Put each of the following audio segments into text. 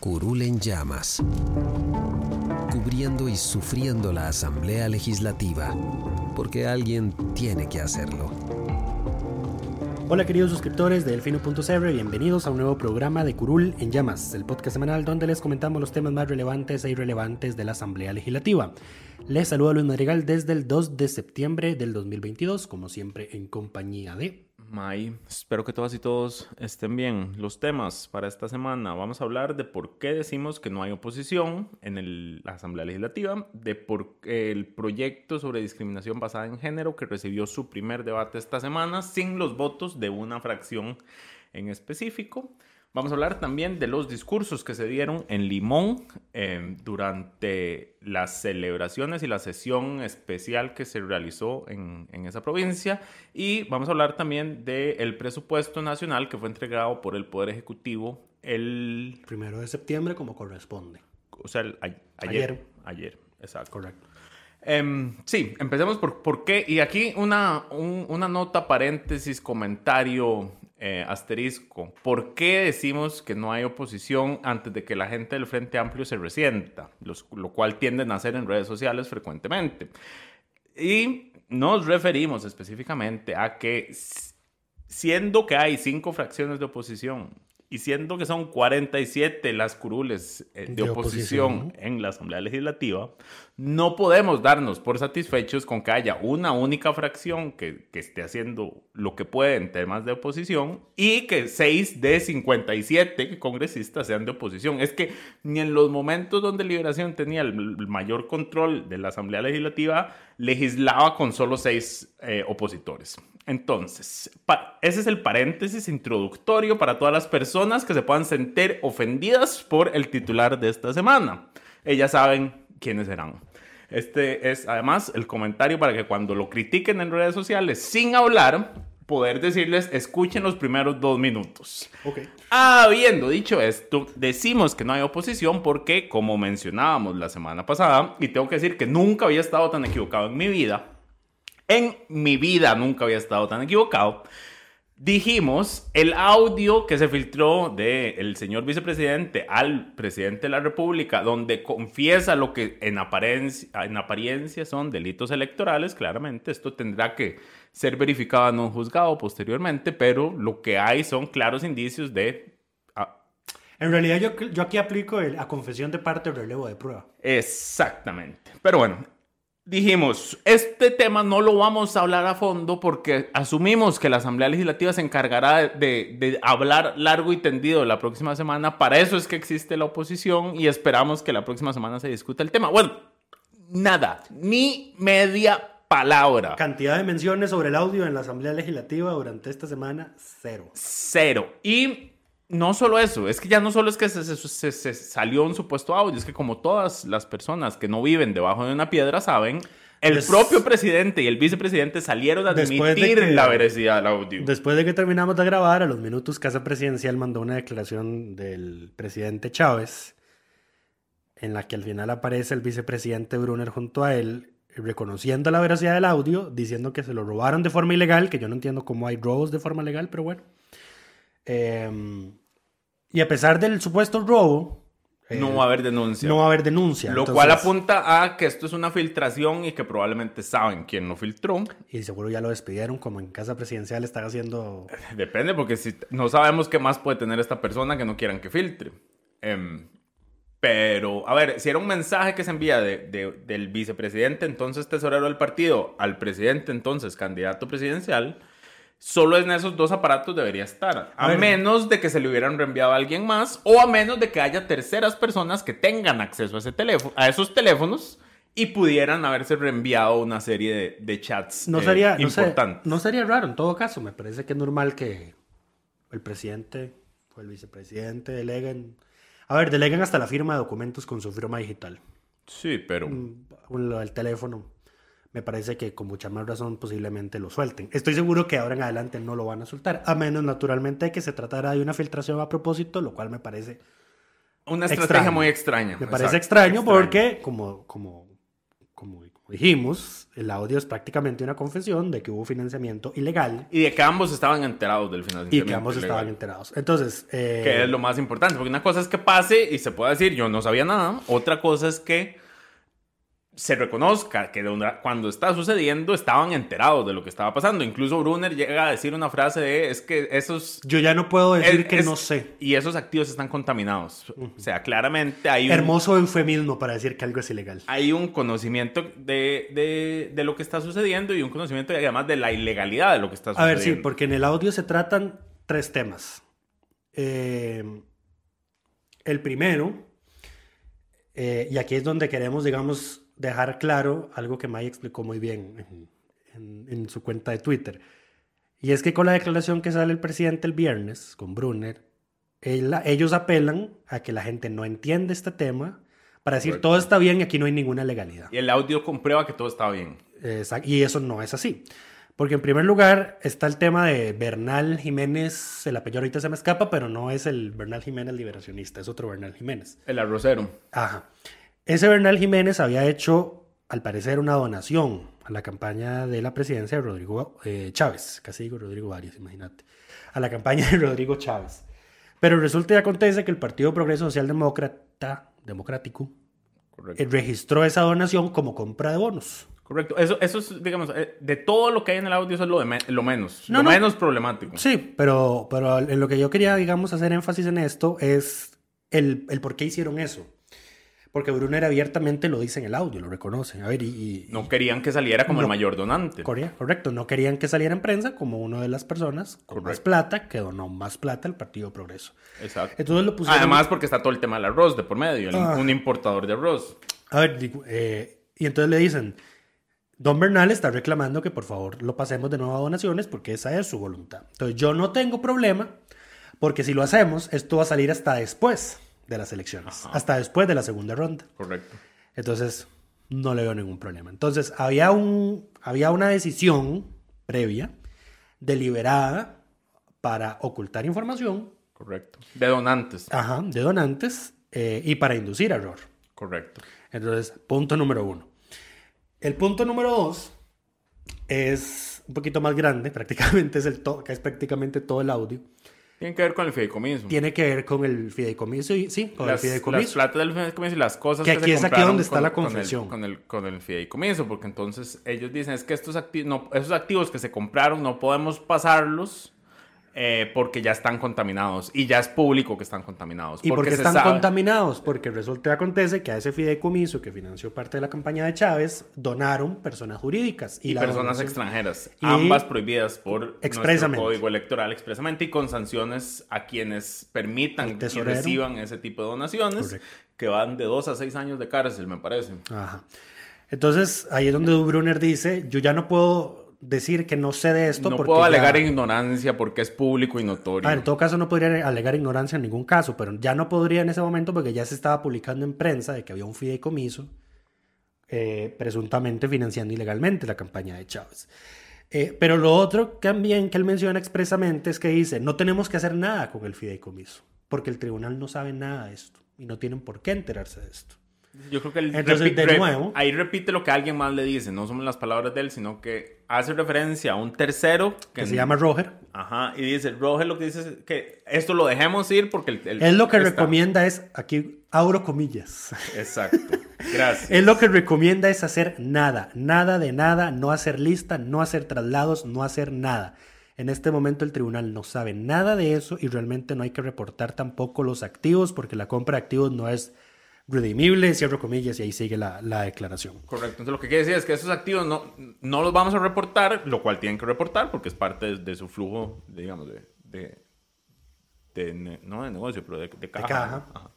Curul en llamas, cubriendo y sufriendo la Asamblea Legislativa, porque alguien tiene que hacerlo. Hola queridos suscriptores de Delfino.cr, bienvenidos a un nuevo programa de Curul en Llamas, el podcast semanal donde les comentamos los temas más relevantes e irrelevantes de la Asamblea Legislativa. Les saluda Luis Madrigal desde el 2 de septiembre del 2022, como siempre en compañía de... May, espero que todas y todos estén bien. Los temas para esta semana. Vamos a hablar de por qué decimos que no hay oposición en la Asamblea Legislativa, de por qué el proyecto sobre discriminación basada en género que recibió su primer debate esta semana sin los votos de una fracción en específico. Vamos a hablar también de los discursos que se dieron en Limón eh, durante las celebraciones y la sesión especial que se realizó en, esa provincia. Y vamos a hablar también del presupuesto nacional que fue entregado por el Poder Ejecutivo el... Primero de septiembre como corresponde. O sea, ayer, ayer. exacto. Correcto. Em, sí, empecemos por, por qué. Y aquí una, una nota, paréntesis, comentario eh, asterisco. ¿Por qué decimos que no hay oposición antes de que la gente del Frente Amplio se resienta? lo cual tienden a hacer en redes sociales frecuentemente. Y nos referimos específicamente a que siendo que hay cinco fracciones de oposición y siendo que son 47 las curules eh, de, oposición, en la Asamblea Legislativa, no podemos darnos por satisfechos con que haya una única fracción que, que esté haciendo lo que puede en temas de oposición y que 6 de 57 congresistas sean de oposición. Es que ni en los momentos donde Liberación tenía el, mayor control de la Asamblea Legislativa, legislaba con solo 6 eh, opositores. Entonces, ese es el paréntesis introductorio para todas las personas que se puedan sentir ofendidas por el titular de esta semana. Ellas saben quiénes serán. Este es además el comentario para que cuando lo critiquen en redes sociales sin hablar, poder decirles, escuchen los primeros dos minutos. Okay. Habiendo dicho esto, decimos que no hay oposición porque, como mencionábamos la semana pasada, y tengo que decir que nunca había estado tan equivocado en mi vida, en mi vida nunca había estado tan equivocado. Dijimos el audio que se filtró del señor vicepresidente al presidente de la República, donde confiesa lo que en apariencia, en apariencia son delitos electorales, claramente esto tendrá que ser verificado en un juzgado posteriormente, pero lo que hay son claros indicios de ah, en realidad yo, yo, aquí aplico el, a confesión de parte o relevo de prueba. Exactamente. Pero bueno, dijimos, este tema no lo vamos a hablar a fondo porque asumimos que la Asamblea Legislativa se encargará de, hablar largo y tendido la próxima semana. Para eso es que existe la oposición y esperamos que la próxima semana se discuta el tema. Bueno, nada, ni media palabra. Cantidad de menciones sobre el audio en la Asamblea Legislativa durante esta semana, cero. Cero. Y no solo eso, es que ya no solo es que se, salió un supuesto audio, es que como todas las personas que no viven debajo de una piedra saben, el propio presidente y el vicepresidente salieron a admitir la veracidad del audio. Después de que terminamos de grabar, a los minutos Casa Presidencial mandó una declaración del presidente Chávez, en la que al final aparece el vicepresidente Brunner junto a él, reconociendo la veracidad del audio, diciendo que se lo robaron de forma ilegal, que yo no entiendo cómo hay robos de forma legal, pero bueno. Em, y a pesar del supuesto robo, no va a haber denuncia. No va a haber denuncia. Lo cual apunta a que esto es una filtración y que probablemente saben quién lo filtró. Y seguro ya lo despidieron, como en casa presidencial están haciendo... Depende, porque si no sabemos qué más puede tener esta persona que no quieran que filtre. Em, Pero, a ver, si era un mensaje que se envía de, del vicepresidente, entonces tesorero del partido, al presidente, entonces candidato presidencial, solo en esos dos aparatos debería estar. A, menos de que se le hubieran reenviado a alguien más o a menos de que haya terceras personas que tengan acceso a, ese teléfono, a esos teléfonos y pudieran haberse reenviado una serie de, chats no sería, importantes. No, sería raro en todo caso. Me parece que es normal que el presidente o el vicepresidente deleguen. A ver, deleguen hasta la firma de documentos con su firma digital. Sí, pero. Mm, del teléfono me parece que con mucha más razón posiblemente lo suelten. Estoy seguro que ahora en adelante no lo van a soltar, a menos naturalmente que se tratara de una filtración a propósito, lo cual me parece... Una estrategia muy extraña. Me parece extraño, porque, como, como, como, dijimos, el audio es prácticamente una confesión de que hubo financiamiento ilegal. Y de que ambos estaban enterados del financiamiento Y que ambos estaban enterados. Entonces... Eh... Que es lo más importante, porque una cosa es que pase y se pueda decir, yo no sabía nada, otra cosa es que se reconozca que cuando está sucediendo estaban enterados de lo que estaba pasando. Incluso Brunner llega a decir una frase de es que esos... Yo ya no puedo decir que no sé. Y esos activos están contaminados. O sea, claramente hay un... Hermoso eufemismo para decir que algo es ilegal. Hay un conocimiento de, de, lo que está sucediendo y un conocimiento además de la ilegalidad de lo que está sucediendo. A ver, sí, porque en el audio se tratan tres temas. Eh, el primero, eh, y aquí es donde queremos, digamos, dejar claro algo que May explicó muy bien en, su cuenta de Twitter. Y es que con la declaración que sale el presidente el viernes, con Brunner, ellos apelan a que la gente no entiende este tema para decir todo está bien y aquí no hay ninguna legalidad. Y el audio comprueba que todo está bien. y eso no es así. Porque en primer lugar está el tema de Bernal Jiménez, el apellido ahorita se me escapa, pero no es el Bernal Jiménez liberacionista, es otro Bernal Jiménez. El arrocero. Ajá. Ese Bernal Jiménez había hecho, al parecer, una donación a la campaña de la presidencia de Rodrigo eh, Chávez. Casi digo Rodrigo Arias, imagínate. A la campaña de Rodrigo Chávez. Pero resulta y acontece que el Partido Progreso Social Demócrata, Democrático eh, registró esa donación como compra de bonos. Correcto. Eso, eso es, digamos, eh, de todo lo que hay en el audio, eso es lo, de lo menos. lo menos problemático. Sí, pero, pero en lo que yo quería, digamos, hacer énfasis en esto es el, el por qué hicieron eso. Porque Brunner abiertamente lo dice en el audio, lo reconoce. A ver, y, no querían que saliera como el mayor donante. Correcto, no querían que saliera en prensa como una de las personas con más plata que donó más plata al Partido Progreso. Exacto. Entonces lo pusieron... Además porque está todo el tema del arroz de por medio, ah. un importador de arroz. A ver, eh, y entonces le dicen, Don Bernal está reclamando que por favor lo pasemos de nuevo a donaciones porque esa es su voluntad. Entonces yo no tengo problema porque si lo hacemos, esto va a salir hasta después de las elecciones, hasta después de la segunda ronda. Correcto. Entonces, no le veo ningún problema. Entonces, había, un, había una decisión previa, deliberada, para ocultar información. Correcto. De donantes. Ajá, de donantes eh, y para inducir error. Correcto. Entonces, punto número uno. El punto número dos es un poquito más grande, prácticamente es el que es prácticamente todo el audio. Tiene que ver con el fideicomiso. Tiene que ver con el fideicomiso y sí, con el fideicomiso. Las plata del fideicomiso y las cosas que, que aquí es aquí donde está la confesión. Con el, con el, fideicomiso, porque entonces ellos dicen es que estos activos, no, esos activos que se compraron no podemos pasarlos eh, porque ya están contaminados y ya es público que están contaminados. ¿Y por qué están contaminados? Porque resulta y acontece que a ese fideicomiso que financió parte de la campaña de Chávez donaron personas jurídicas y, personas extranjeras, ambas prohibidas por nuestro código electoral expresamente y con sanciones a quienes permitan que reciban ese tipo de donaciones que van de dos a seis años de cárcel, me parece. Ajá. Entonces, ahí es donde Brunner dice, yo ya no puedo decir que no sé de esto. No puedo alegar ignorancia porque es público y notorio. en todo caso no podría alegar ignorancia en ningún caso, pero ya no podría en ese momento porque ya se estaba publicando en prensa de que había un fideicomiso eh, presuntamente financiando ilegalmente la campaña de Chávez. Eh, pero lo otro también que él menciona expresamente es que dice, no tenemos que hacer nada con el fideicomiso, porque el tribunal no sabe nada de esto y no tienen por qué enterarse de esto. Yo creo que él de nuevo, ahí repite lo que alguien más le dice, no son las palabras de él, sino que hace referencia a un tercero que, se llama Roger. Ajá, y dice, Roger lo que dice es que esto lo dejemos ir porque el... él lo que recomienda es, aquí abro comillas. Exacto, gracias. él lo que recomienda es hacer nada, nada de nada, no hacer lista, no hacer traslados, no hacer nada. En este momento el tribunal no sabe nada de eso y realmente no hay que reportar tampoco los activos porque la compra de activos no es redimible, cierro comillas, y ahí sigue la, la, declaración. Correcto. Entonces, lo que quiere decir es que esos activos no, no los vamos a reportar, lo cual tienen que reportar porque es parte de, su flujo, digamos, de, de, de, no de negocio, pero de, caja. De caja.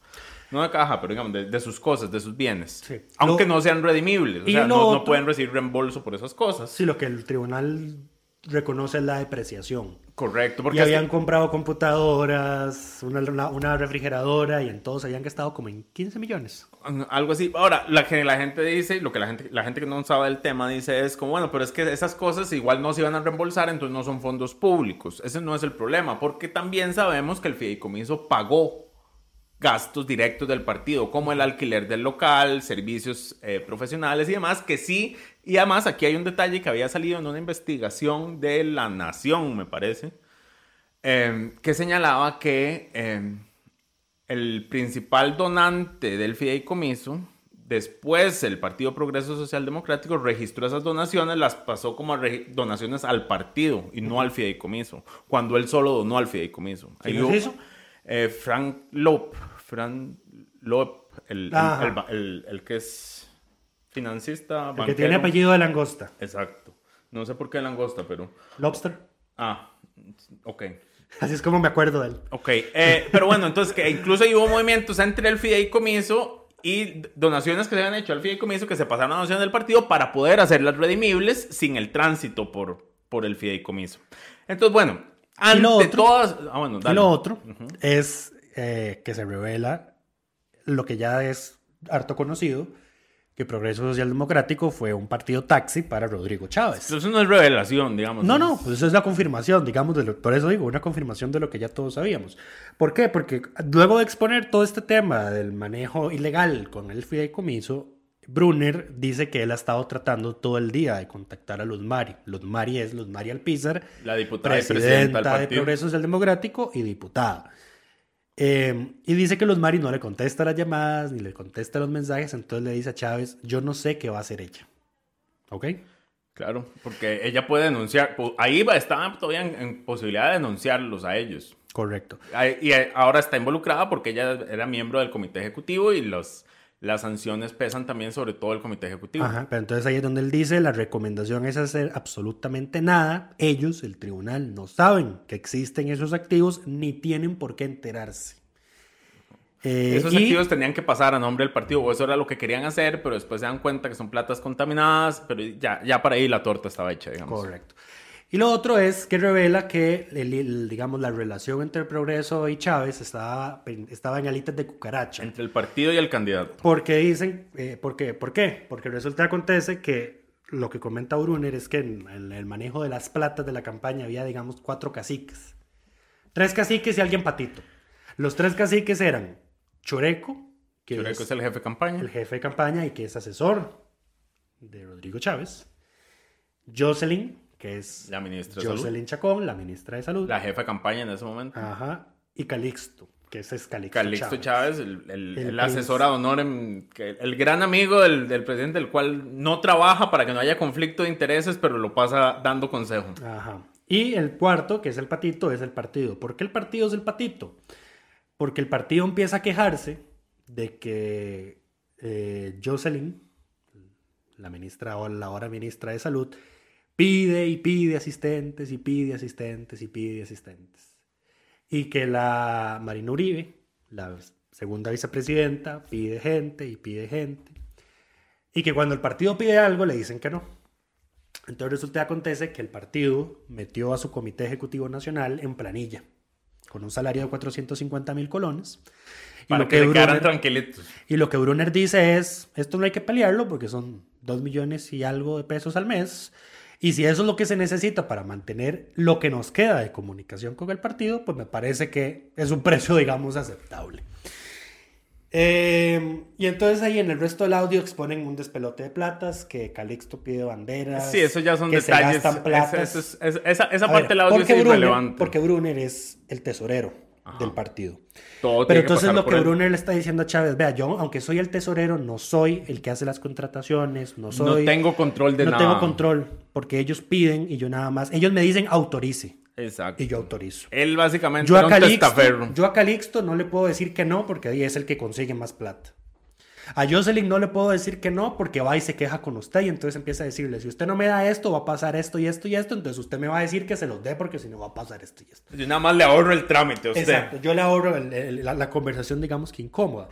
No de caja, pero digamos, de, sus cosas, de sus bienes. Sí. Aunque no sean redimibles. O sea, no, no, pueden recibir reembolso por esas cosas. Sí, lo que el tribunal reconoce la depreciación. Correcto. Porque y habían comprado computadoras, una, una, refrigeradora y en todos habían gastado como en 15 millones. Algo así. Ahora, la que la gente dice, lo que la gente, la gente que no sabe del tema dice es como, bueno, pero es que esas cosas igual no se iban a reembolsar, entonces no son fondos públicos. Ese no es el problema, porque también sabemos que el fideicomiso pagó gastos directos del partido, como el alquiler del local, servicios eh, profesionales y demás, que sí, y además aquí hay un detalle que había salido en una investigación de La Nación, me parece, em, que señalaba que em, el principal donante del fideicomiso, después el Partido Progreso Social Democrático registró esas donaciones, las pasó como donaciones al partido y no al fideicomiso, cuando él solo donó al fideicomiso. ¿Quién es eso? Eh, Frank Lope, Fran Lop, el, el, que es financista. El que tiene apellido de langosta. Exacto. No sé por qué langosta, pero. Lobster. Ah, ok. Así es como me acuerdo de él. Ok, eh, pero bueno, entonces que incluso hubo movimientos entre el fideicomiso y donaciones que se habían hecho al fideicomiso que se pasaron a donaciones del partido para poder hacerlas redimibles sin el tránsito por, por el fideicomiso. Entonces, bueno, ante lo otro, todas... Ah, bueno, dale. Y lo otro es eh, que se revela lo que ya es harto conocido, que Progreso Social Democrático fue un partido taxi para Rodrigo Chávez. Eso no es revelación, digamos. No, no, pues eso es la confirmación, digamos, de por eso digo, una confirmación de lo que ya todos sabíamos. ¿Por qué? Porque luego de exponer todo este tema del manejo ilegal con el fideicomiso, Brunner dice que él ha estado tratando todo el día de contactar a Luz Mari. Luz Mari es Luz Mari Alpizar, la diputada presidenta de Progreso Social Democrático y diputada. Em, y dice que los Mari no le contesta las llamadas ni le contesta los mensajes, entonces le dice a Chávez, yo no sé qué va a hacer ella. ¿Ok? Claro, porque ella puede denunciar, ahí va, estaba todavía en, posibilidad de denunciarlos a ellos. Correcto. Y ahora está involucrada porque ella era miembro del comité ejecutivo y los las sanciones pesan también sobre todo el comité ejecutivo. Ajá, pero entonces ahí es donde él dice, la recomendación es hacer absolutamente nada. Ellos, el tribunal, no saben que existen esos activos ni tienen por qué enterarse. Eh, esos activos tenían que pasar a nombre del partido, o eso era lo que querían hacer, pero después se dan cuenta que son platas contaminadas, pero ya, ya para ahí la torta estaba hecha, digamos. Correcto. Y lo otro es que revela que, digamos, la relación entre Progreso y Chávez estaba, estaba en alitas de cucaracha. Entre el partido y el candidato. Porque dicen, eh, ¿por qué? ¿Por qué? Porque resulta acontece que lo que comenta Brunner es que en, el manejo de las platas de la campaña había, digamos, cuatro caciques. Tres caciques y alguien patito. Los tres caciques eran Choreco, que Choreco es, el jefe de campaña. El jefe de campaña y que es asesor de Rodrigo Chávez. Jocelyn, que es la ministra de Jocelyn Chacón, la ministra de Salud. La jefa de campaña en ese momento. Ajá. Y Calixto, que ese es Calixto, Calixto Chávez. el, el, asesor a honor, el gran amigo del, del, presidente, el cual no trabaja para que no haya conflicto de intereses, pero lo pasa dando consejos. Ajá. Y el cuarto, que es el patito, es el partido. ¿Por qué el partido es el patito? Porque el partido empieza a quejarse de que eh, Jocelyn, la ministra o la ahora ministra de Salud, pide y pide asistentes y pide asistentes y pide asistentes. Y que la Marina Uribe, la segunda vicepresidenta, pide gente y pide gente. Y que cuando el partido pide algo le dicen que no. Entonces resulta que acontece que el partido metió a su comité ejecutivo nacional en planilla, con un salario de 450 mil colones. Para que, le tranquilitos. Y lo que Brunner dice es, esto no hay que pelearlo porque son 2 millones y algo de pesos al mes y si eso es lo que se necesita para mantener lo que nos queda de comunicación con el partido, pues me parece que es un precio, digamos, aceptable. Eh, y entonces ahí en el resto del audio exponen un despelote de platas, que Calixto pide banderas. Sí, eso ya son detalles. esa, parte del audio es irrelevante. porque Brunner es el tesorero del partido. Pero entonces lo que Brunner le está diciendo a Chávez, vea, yo aunque soy el tesorero, no soy el que hace las contrataciones, no soy... No tengo control de nada. No tengo control, porque ellos piden y yo nada más, ellos me dicen autorice. Exacto. Y yo autorizo. Él básicamente yo a, Calixto, yo a Calixto no le puedo decir que no, porque ahí es el que consigue más plata. A Jocelyn no le puedo decir que no porque va y se queja con usted y entonces empieza a decirle, si usted no me da esto, va a pasar esto y esto y esto, entonces usted me va a decir que se los dé porque si no va a pasar esto y esto. Yo nada más le ahorro el trámite a usted. Exacto, yo le ahorro la, conversación, digamos que incómoda.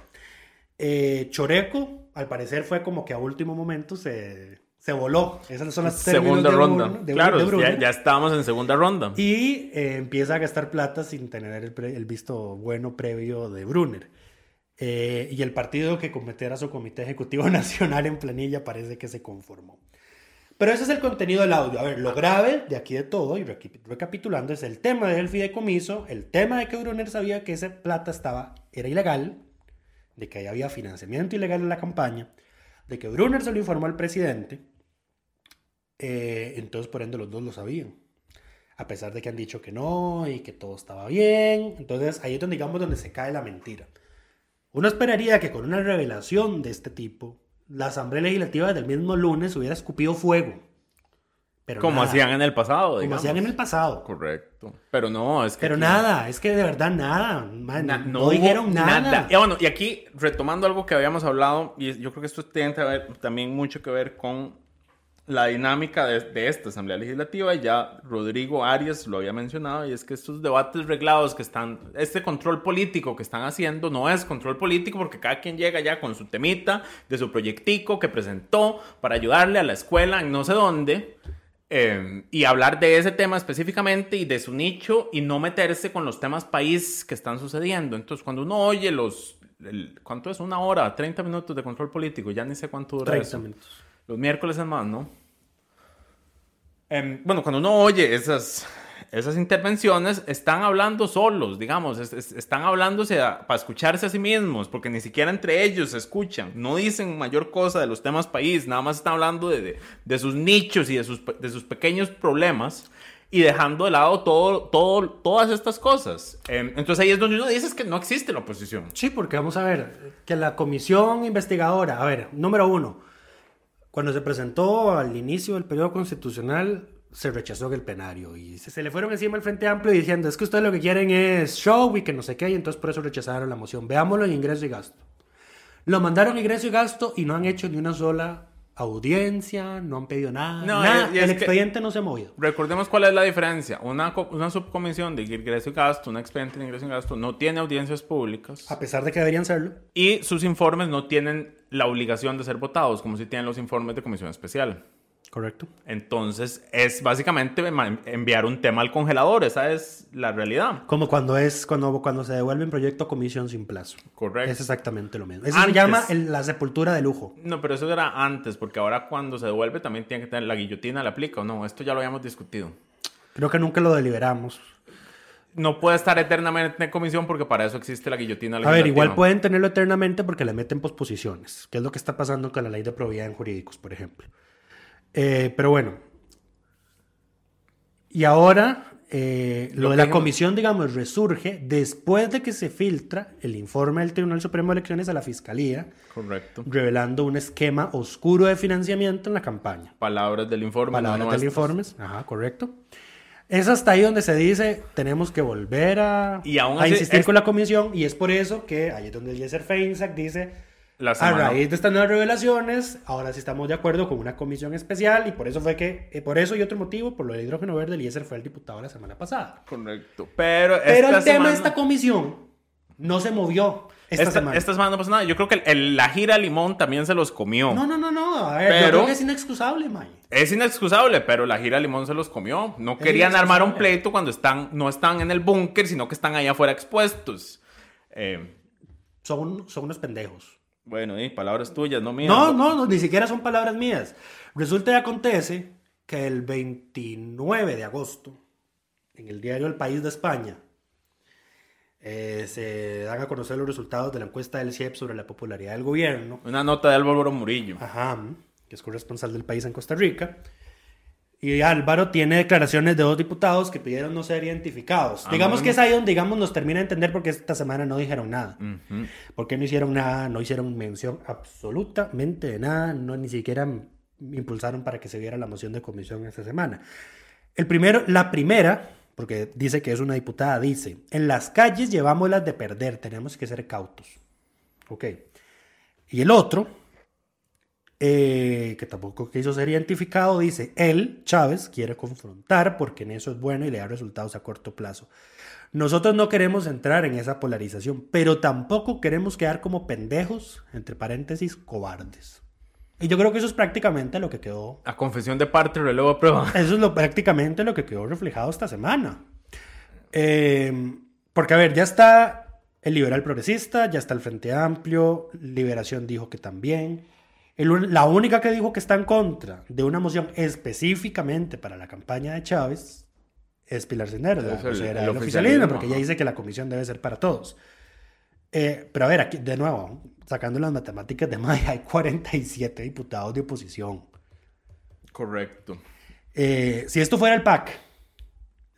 Eh, Choreco, al parecer, fue como que a último momento se, se voló. Esas son las segunda ronda. claro, ya, estábamos en segunda ronda. Y eh, empieza a gastar plata sin tener el, el visto bueno previo de Brunner. Eh, y el partido que cometiera su comité ejecutivo nacional en planilla parece que se conformó. Pero ese es el contenido del audio. A ver, lo grave de aquí de todo, y recapitulando, es el tema del fideicomiso, el tema de que Brunner sabía que esa plata estaba, era ilegal, de que había financiamiento ilegal en la campaña, de que Brunner se lo informó al presidente, eh, entonces por ende los dos lo sabían. A pesar de que han dicho que no y que todo estaba bien. Entonces ahí es donde digamos donde se cae la mentira. Uno esperaría que con una revelación de este tipo, la Asamblea Legislativa del mismo lunes hubiera escupido fuego. Pero como hacían en el pasado, Como hacían en el pasado. Correcto. Pero no, es que. Pero nada, es que de verdad nada. no, dijeron nada. Y bueno, y aquí, retomando algo que habíamos hablado, y yo creo que esto tiene también mucho que ver con la dinámica de, esta Asamblea Legislativa, ya Rodrigo Arias lo había mencionado, y es que estos debates reglados que están, este control político que están haciendo no es control político porque cada quien llega ya con su temita de su proyectico que presentó para ayudarle a la escuela en no sé dónde. Eh, y hablar de ese tema específicamente y de su nicho y no meterse con los temas país que están sucediendo. Entonces, cuando uno oye los... ¿Cuánto es? Una hora, 30 minutos de control político, ya ni sé cuánto dura 30 minutos. Los miércoles es más, ¿no? Em, bueno, cuando uno oye esas, esas intervenciones, están hablando solos, digamos, están hablándose para escucharse a sí mismos, porque ni siquiera entre ellos se escuchan, no dicen mayor cosa de los temas país, nada más están hablando de, de, sus nichos y de sus, de sus pequeños problemas y dejando de lado todo, todo, todas estas cosas. Em, entonces ahí es donde uno dice que no existe la oposición. Sí, porque vamos a ver, que la comisión investigadora, a ver, número uno, cuando se presentó al inicio del periodo constitucional, se rechazó el plenario y se, le fueron encima al Frente Amplio diciendo es que ustedes lo que quieren es show y que no sé qué, y entonces por eso rechazaron la moción. Veámoslo en ingreso y gasto. Lo mandaron ingreso y gasto y no han hecho ni una sola audiencia, no han pedido nada. No, nada. el expediente no se ha movido. Recordemos cuál es la diferencia. Una, una subcomisión de ingreso y gasto, un expediente de ingreso y gasto, no tiene audiencias públicas. A pesar de que deberían serlo. Y sus informes no tienen la obligación de ser votados, como si tienen los informes de comisión especial. Correcto. Entonces, es básicamente enviar un tema al congelador, esa es la realidad. Como cuando es cuando, cuando se devuelve un proyecto a comisión sin plazo. Correcto. Es exactamente lo mismo. Eso se llama la sepultura de lujo. No, pero eso era antes, porque ahora cuando se devuelve también tiene que tener la guillotina, ¿la aplica o no? Esto ya lo habíamos discutido. Creo que nunca lo deliberamos no puede estar eternamente en comisión porque para eso existe la guillotina A ver, igual pueden tenerlo eternamente porque le meten posposiciones, que es lo que está pasando con la ley de probidad en jurídicos, por ejemplo. Eh, pero bueno. Y ahora eh, lo, de la comisión, digamos, resurge después de que se filtra el informe del Tribunal Supremo de Elecciones a la Fiscalía. Correcto. Revelando un esquema oscuro de financiamiento en la campaña. Palabras del informe. Palabras del informe. Ajá, correcto. Es hasta ahí donde se dice, tenemos que volver a, a insistir con la comisión y es por eso que ahí es donde el Yeser Feinsack dice, a raíz de estas nuevas revelaciones, ahora sí estamos de acuerdo con una comisión especial y por eso fue que, eh, por eso y otro motivo, por lo del hidrógeno verde, Eliezer fue el diputado la semana pasada. Correcto. Pero, Pero el tema de esta comisión no se movió. Esta, semana. Esta semana no pasa nada. Yo creo que la gira limón también se los comió. No, no, no, no. A ver, pero, es inexcusable, May. Es inexcusable, pero la gira limón se los comió. No querían armar un pleito cuando están, no están en el búnker, sino que están ahí afuera expuestos. Eh, son, son unos pendejos. Bueno, y palabras tuyas, no mías. No, no, ni siquiera son palabras mías. Resulta y acontece que el 29 de agosto, en el diario El País de España, eh, se dan a conocer los resultados de la encuesta del CIEP sobre la popularidad del gobierno. Una nota de Álvaro Murillo. Ajá, que es corresponsal del país en Costa Rica. Y Álvaro tiene declaraciones de dos diputados que pidieron no ser identificados. Ah, digamos que es ahí donde digamos, nos termina de entender porque esta semana no dijeron nada. Porque no hicieron nada, no hicieron mención absolutamente de nada, no ni siquiera impulsaron para que se viera la moción de comisión esta semana. El primero, la primera, porque dice que es una diputada, dice, en las calles llevamos las de perder, tenemos que ser cautos. Ok. Y el otro, eh, que tampoco quiso ser identificado, dice, él, Chávez, quiere confrontar porque en eso es bueno y le da resultados a corto plazo. Nosotros no queremos entrar en esa polarización, pero tampoco queremos quedar como pendejos, entre paréntesis, cobardes. Y yo creo que eso es prácticamente lo que quedó. A confesión de parte, relevo a prueba. Eso es lo, prácticamente lo que quedó reflejado esta semana. Eh, porque, a ver, ya está el liberal progresista, ya está el Frente Amplio, Liberación dijo que también. La única que dijo que está en contra de una moción específicamente para la campaña de Chávez es Pilar Cisneros, la el, oficialismo, porque ella dice que la comisión debe ser para todos. Eh, pero a ver, aquí, de nuevo, sacando las matemáticas de Maya, hay 47 diputados de oposición. Correcto. Eh, si esto fuera el PAC,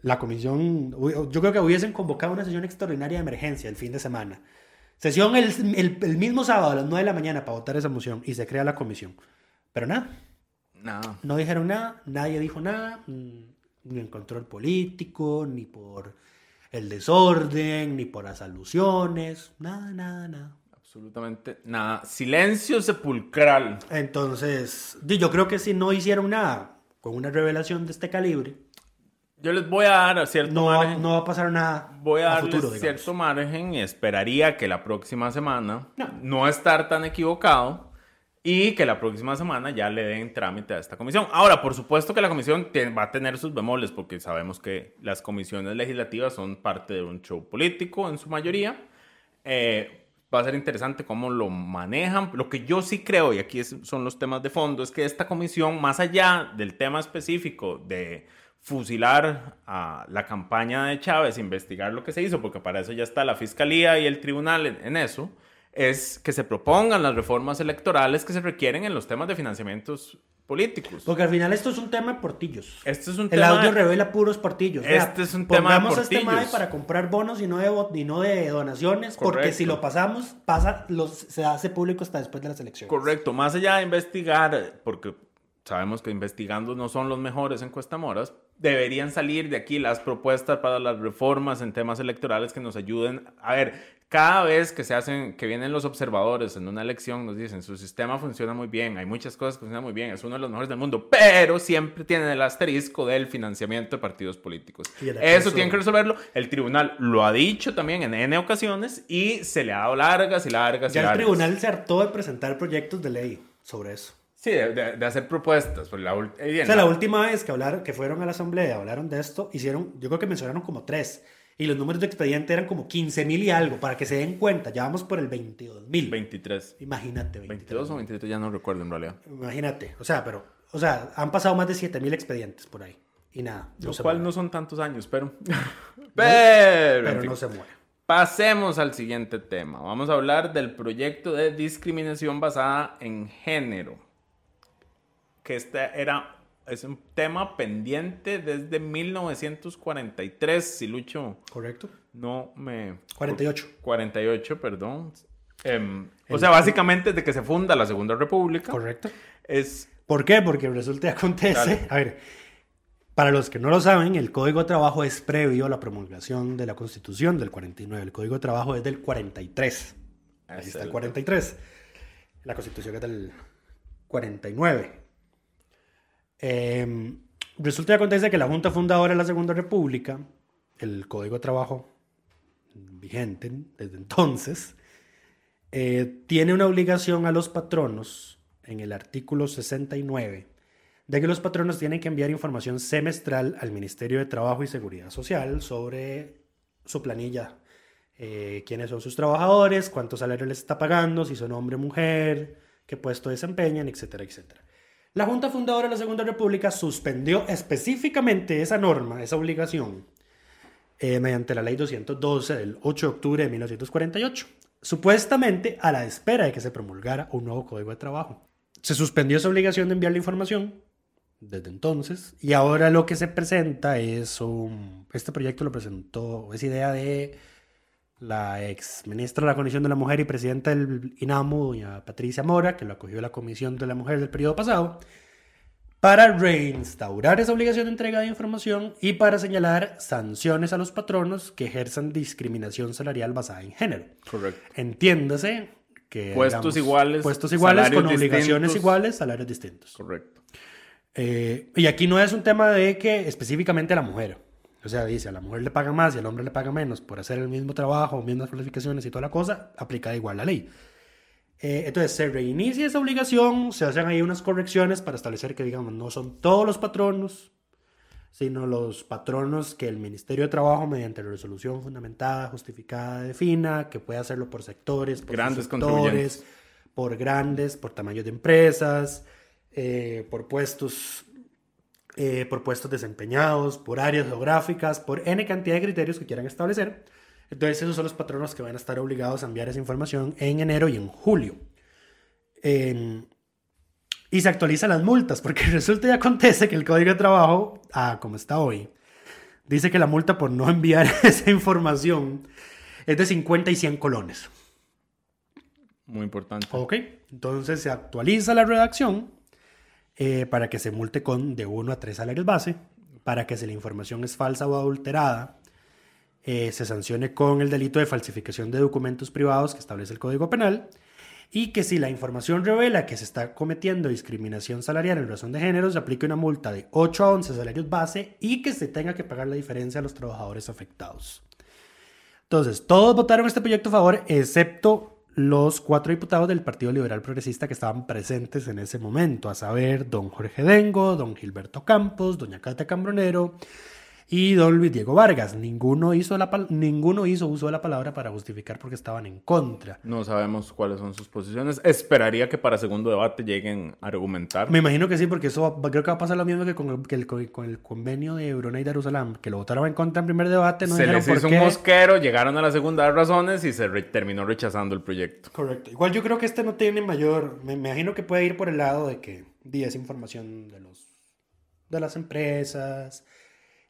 la comisión, yo creo que hubiesen convocado una sesión extraordinaria de emergencia el fin de semana. Sesión el, el, mismo sábado a las 9 de la mañana para votar esa moción y se crea la comisión. Pero nada. Nada. No dijeron nada, nadie dijo nada, mm, ni en control político, ni por el desorden, ni por las alusiones, nada, nada, nada. Absolutamente nada. Silencio sepulcral. Entonces, yo creo que si no hicieron nada con una revelación de este calibre, yo les voy a dar cierto no, margen. No va a pasar nada. Voy a, darles cierto margen y esperaría que la próxima semana no. estar tan equivocado y que la próxima semana ya le den trámite a esta comisión. Ahora, por supuesto que la comisión va a tener sus bemoles porque sabemos que las comisiones legislativas son parte de un show político en su mayoría. Eh, va a ser interesante cómo lo manejan. Lo que yo sí creo, y aquí son los temas de fondo, es que esta comisión, más allá del tema específico de fusilar a la campaña de Chávez, investigar lo que se hizo, porque para eso ya está la fiscalía y el tribunal en, eso, es que se propongan las reformas electorales que se requieren en los temas de financiamientos políticos. Porque al final esto es un tema de portillos. Este es un el audio revela puros portillos. Este es un tema de este portillos. este para comprar bonos y no de, y no de donaciones, porque si lo pasamos, pasa, los, se hace público hasta después de las elecciones. Correcto. Más allá de investigar, porque sabemos que investigando no son los mejores encuestamoras, deberían salir de aquí las propuestas para las reformas en temas electorales que nos ayuden. A ver, cada vez que se hacen, que vienen los observadores en una elección, nos dicen, su sistema funciona muy bien, hay muchas cosas que funcionan muy bien, es uno de los mejores del mundo, pero siempre tienen el asterisco del financiamiento de partidos políticos. Eso tienen que resolverlo. El tribunal lo ha dicho también en N ocasiones y se le ha dado largas y largas. Ya y el tribunal se hartó de presentar proyectos de ley sobre eso. Sí, de, hacer propuestas. Pues la, eh, o sea, la última vez que hablaron, que fueron a la asamblea, hablaron de esto, hicieron, yo creo que mencionaron como tres. Y los números de expediente eran como 15 mil y algo, para que se den cuenta. Ya vamos por el 22 mil. 23. Imagínate. 22 o 23, ya no recuerdo en realidad. Imagínate. O sea, pero, o sea, han pasado más de 7 mil expedientes por ahí. Y nada. Lo cual no son tantos años, pero. pero, pero no se muere. Pasemos al siguiente tema. Vamos a hablar del proyecto de discriminación basada en género que este era, es un tema pendiente desde 1943, si Lucho. Correcto. No me... 48. 48, perdón. Em, o sea, básicamente desde que se funda la Segunda República. Correcto. Es... ¿Por qué? Porque resulta y acontece... A ver, para los que no lo saben, el Código de Trabajo es previo a la promulgación de la Constitución del 49. El Código de Trabajo es del 43. Ahí está el 43. La Constitución es del 49. Eh, resulta que acontece que la Junta Fundadora de la Segunda República, el Código de Trabajo vigente desde entonces, eh, tiene una obligación a los patronos en el artículo 69 de que los patronos tienen que enviar información semestral al Ministerio de Trabajo y Seguridad Social sobre su planilla, eh, quiénes son sus trabajadores, cuánto salario les está pagando, si son hombre o mujer, qué puesto desempeñan, etcétera, etcétera. La Junta Fundadora de la Segunda República suspendió específicamente esa norma, esa obligación, eh, mediante la Ley 212 del 8 de octubre de 1948, supuestamente a la espera de que se promulgara un nuevo Código de Trabajo. Se suspendió esa obligación de enviar la información desde entonces y ahora lo que se presenta es un... Este proyecto lo presentó, es idea de la ex ministra de la Condición de la Mujer y presidenta del INAMU, doña Patricia Mora, que lo acogió la Comisión de la Mujer del periodo pasado, para reinstaurar esa obligación de entrega de información y para señalar sanciones a los patronos que ejerzan discriminación salarial basada en género. Correcto. Entiéndase Que, puestos iguales. Puestos iguales con obligaciones iguales, salarios distintos. Correcto. Eh, y aquí no es un tema de que específicamente la mujer. O sea, dice, a la mujer le paga más y al hombre le paga menos por hacer el mismo trabajo, mismas cualificaciones y toda la cosa, aplica igual la ley. Eh, entonces se reinicia esa obligación, se hacen ahí unas correcciones para establecer que, digamos, no son todos los patronos, sino los patronos que el Ministerio de Trabajo, mediante resolución fundamentada, justificada, defina, que puede hacerlo por sectores, por grandes sectores, por grandes, por tamaños de empresas, eh, por puestos eh, por puestos desempeñados, por áreas geográficas, por N cantidad de criterios que quieran establecer. Entonces esos son los patronos que van a estar obligados a enviar esa información en enero y en julio. Em, y se actualizan las multas, porque resulta y acontece que el Código de Trabajo, ah, como está hoy, dice que la multa por no enviar esa información es de 50 y 100 colones. Muy importante. Ok, entonces se actualiza la redacción eh, para que se multe con de 1 a 3 salarios base, para que si la información es falsa o adulterada, eh, se sancione con el delito de falsificación de documentos privados que establece el Código Penal, y que si la información revela que se está cometiendo discriminación salarial en razón de género, se aplique una multa de 8 a 11 salarios base y que se tenga que pagar la diferencia a los trabajadores afectados. Entonces, todos votaron este proyecto a favor, excepto los cuatro diputados del Partido Liberal Progresista que estaban presentes en ese momento, a saber, don Jorge Dengo, don Gilberto Campos, doña Cata Cambronero, y don Luis Diego Vargas. Ninguno hizo, la, ninguno hizo uso de la palabra para justificar porque estaban en contra. No sabemos cuáles son sus posiciones. Esperaría que para segundo debate lleguen a argumentar. Me imagino que sí, porque eso creo que va a pasar lo mismo que con el, con el convenio de Brunei y Jerusalén, que lo votaron en contra en primer debate. No se les hizo un mosquero, llegaron a la segunda de razones y se terminó rechazando el proyecto. Correcto. Igual yo creo que este no tiene mayor... Me, imagino que puede ir por el lado de que di esa información de los de las empresas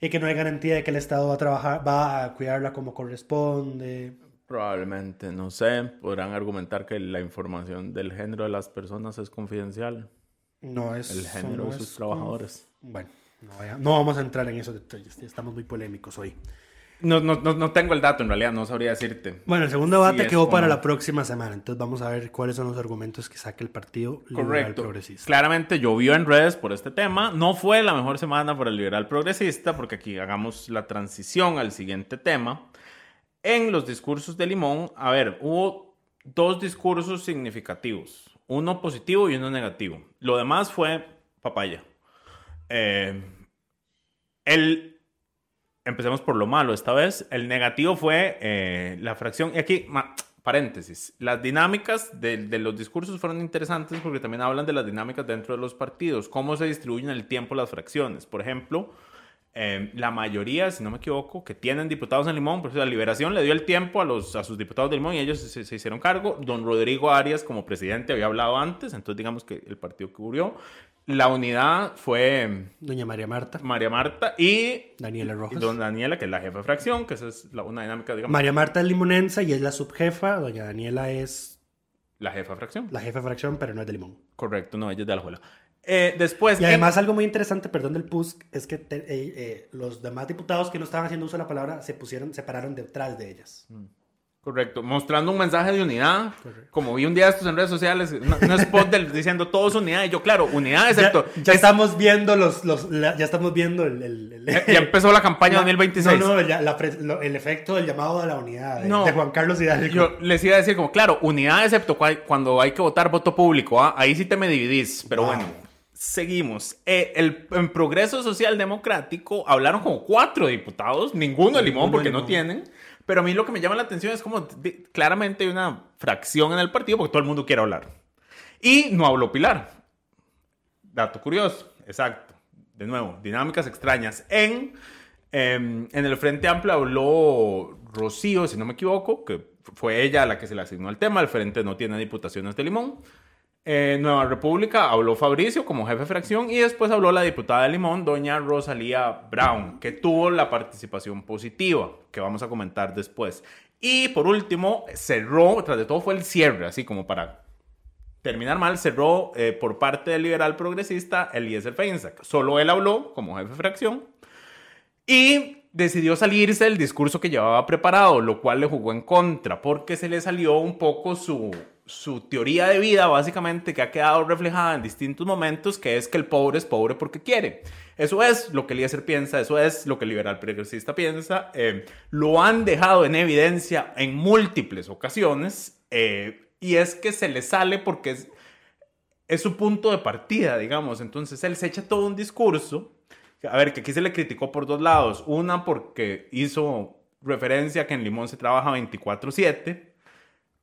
y que no hay garantía de que el Estado va a trabajar, va a cuidarla como corresponde. Probablemente, no sé, podrán argumentar que la información del género de las personas es confidencial. No es. El género de sus trabajadores. Bueno, no, no, vamos a entrar en esos detalles, estamos muy polémicos hoy. No, no, no, tengo el dato, en realidad, no sabría decirte. Bueno, el segundo debate quedó para la próxima semana, entonces vamos a ver cuáles son los argumentos que saque el Partido Liberal Progresista. Claramente llovió en redes por este tema. No fue la mejor semana para el Liberal Progresista, porque aquí hagamos la transición al siguiente tema. En los discursos de Limón, a ver, hubo dos discursos significativos, uno positivo y uno negativo. Lo demás fue papaya. Eh, el empecemos por lo malo esta vez. El negativo fue eh, la fracción. Y aquí, paréntesis, las dinámicas de, los discursos fueron interesantes porque también hablan de las dinámicas dentro de los partidos, cómo se distribuyen el tiempo las fracciones. Por ejemplo, eh, la mayoría, si no me equivoco, que tienen diputados en Limón, por la Liberación le dio el tiempo a, los, a sus diputados de Limón y ellos se, se, hicieron cargo. Don Rodrigo Arias, como presidente, había hablado antes, entonces digamos que el partido que cubrió. La unidad fue... Doña María Marta. María Marta y... Daniela Rojas. Don Daniela, que es la jefa de fracción, que esa es la, una dinámica, digamos. María Marta es limonense y es la subjefa. Doña Daniela es... La jefa de fracción. La jefa de fracción, pero no es de Limón. Correcto, no, ella es de Alajuela. Eh, después... Y además algo muy interesante, perdón, del PUSC, es que eh, eh, los demás diputados que no estaban haciendo uso de la palabra se pusieron, se pararon detrás de ellas. Mm. Correcto, mostrando un mensaje de unidad. Como vi un día estos en redes sociales, un spot diciendo todos unidad. Y yo, claro, unidad excepto. Ya, estamos viendo los, los ya estamos viendo el. ya, empezó la campaña 2026. No, no, el efecto del llamado a la unidad de, Juan Carlos Hidalgo. Yo les iba a decir, como, claro, unidad excepto cuando hay que votar voto público. ¿ah? Ahí sí te me dividís. Pero bueno, seguimos. Eh, el, en Progreso Social Democrático hablaron como cuatro diputados, ninguno de Limón, porque no tienen. Pero a mí lo que me llama la atención es como claramente hay una fracción en el partido porque todo el mundo quiere hablar. Y no habló Pilar. Dato curioso, exacto. De nuevo, dinámicas extrañas. En, em, en el Frente Amplio habló Rocío, si no me equivoco, que fue ella la que se le asignó el tema. El Frente no tiene diputaciones de Limón. En Nueva República habló Fabricio como jefe de fracción y después habló la diputada de Limón, doña Rosalía Brown, que tuvo la participación positiva, que vamos a comentar después. Y por último, cerró, tras de todo fue el cierre, así como para terminar mal, cerró eh, por parte del liberal progresista Eliezer Feinsack. Solo él habló como jefe de fracción y decidió salirse del discurso que llevaba preparado, lo cual le jugó en contra, porque se le salió un poco su su teoría de vida, básicamente, que ha quedado reflejada en distintos momentos, que es que el pobre es pobre porque quiere. Eso es lo que Eliezer piensa, eso es lo que el liberal progresista piensa. Eh, lo han dejado en evidencia en múltiples ocasiones eh, y es que se le sale porque es, es su punto de partida, digamos. Entonces él se echa todo un discurso. A ver, que aquí se le criticó por dos lados. Una porque hizo referencia a que en Limón se trabaja 24/7,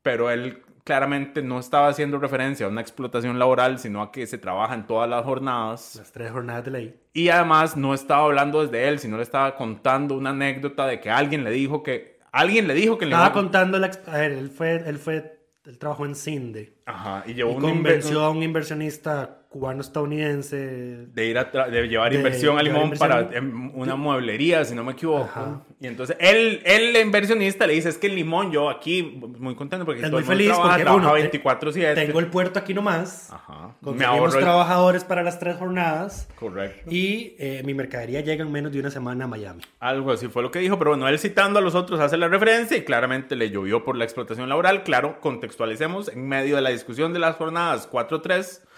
pero él claramente no estaba haciendo referencia a una explotación laboral, sino a que se trabaja en todas las jornadas. Las tres jornadas de ley. Y además no estaba hablando desde él, sino le estaba contando una anécdota de que alguien le dijo que... Alguien le dijo que... Estaba contando la... A ver, él fue, él fue... Él trabajó en Cinde. Ajá, y llevó y convenció a un inversionista cubano-estadounidense. De ir a de llevar inversión a Limón para em, una mueblería, si no me equivoco. Y entonces él, el inversionista le dice, es que en Limón yo aquí muy contento porque estoy muy feliz porque uno, 24/7. Tengo el puerto aquí nomás. Ajá. Conseguimos trabajadores para las tres jornadas. Correcto. Y eh, mi mercadería llega en menos de una semana a Miami. Algo así fue lo que dijo, pero bueno, él citando a los otros hace la referencia y claramente le llovió por la explotación laboral. Claro, contextualicemos en medio de la discusión de las jornadas 4-3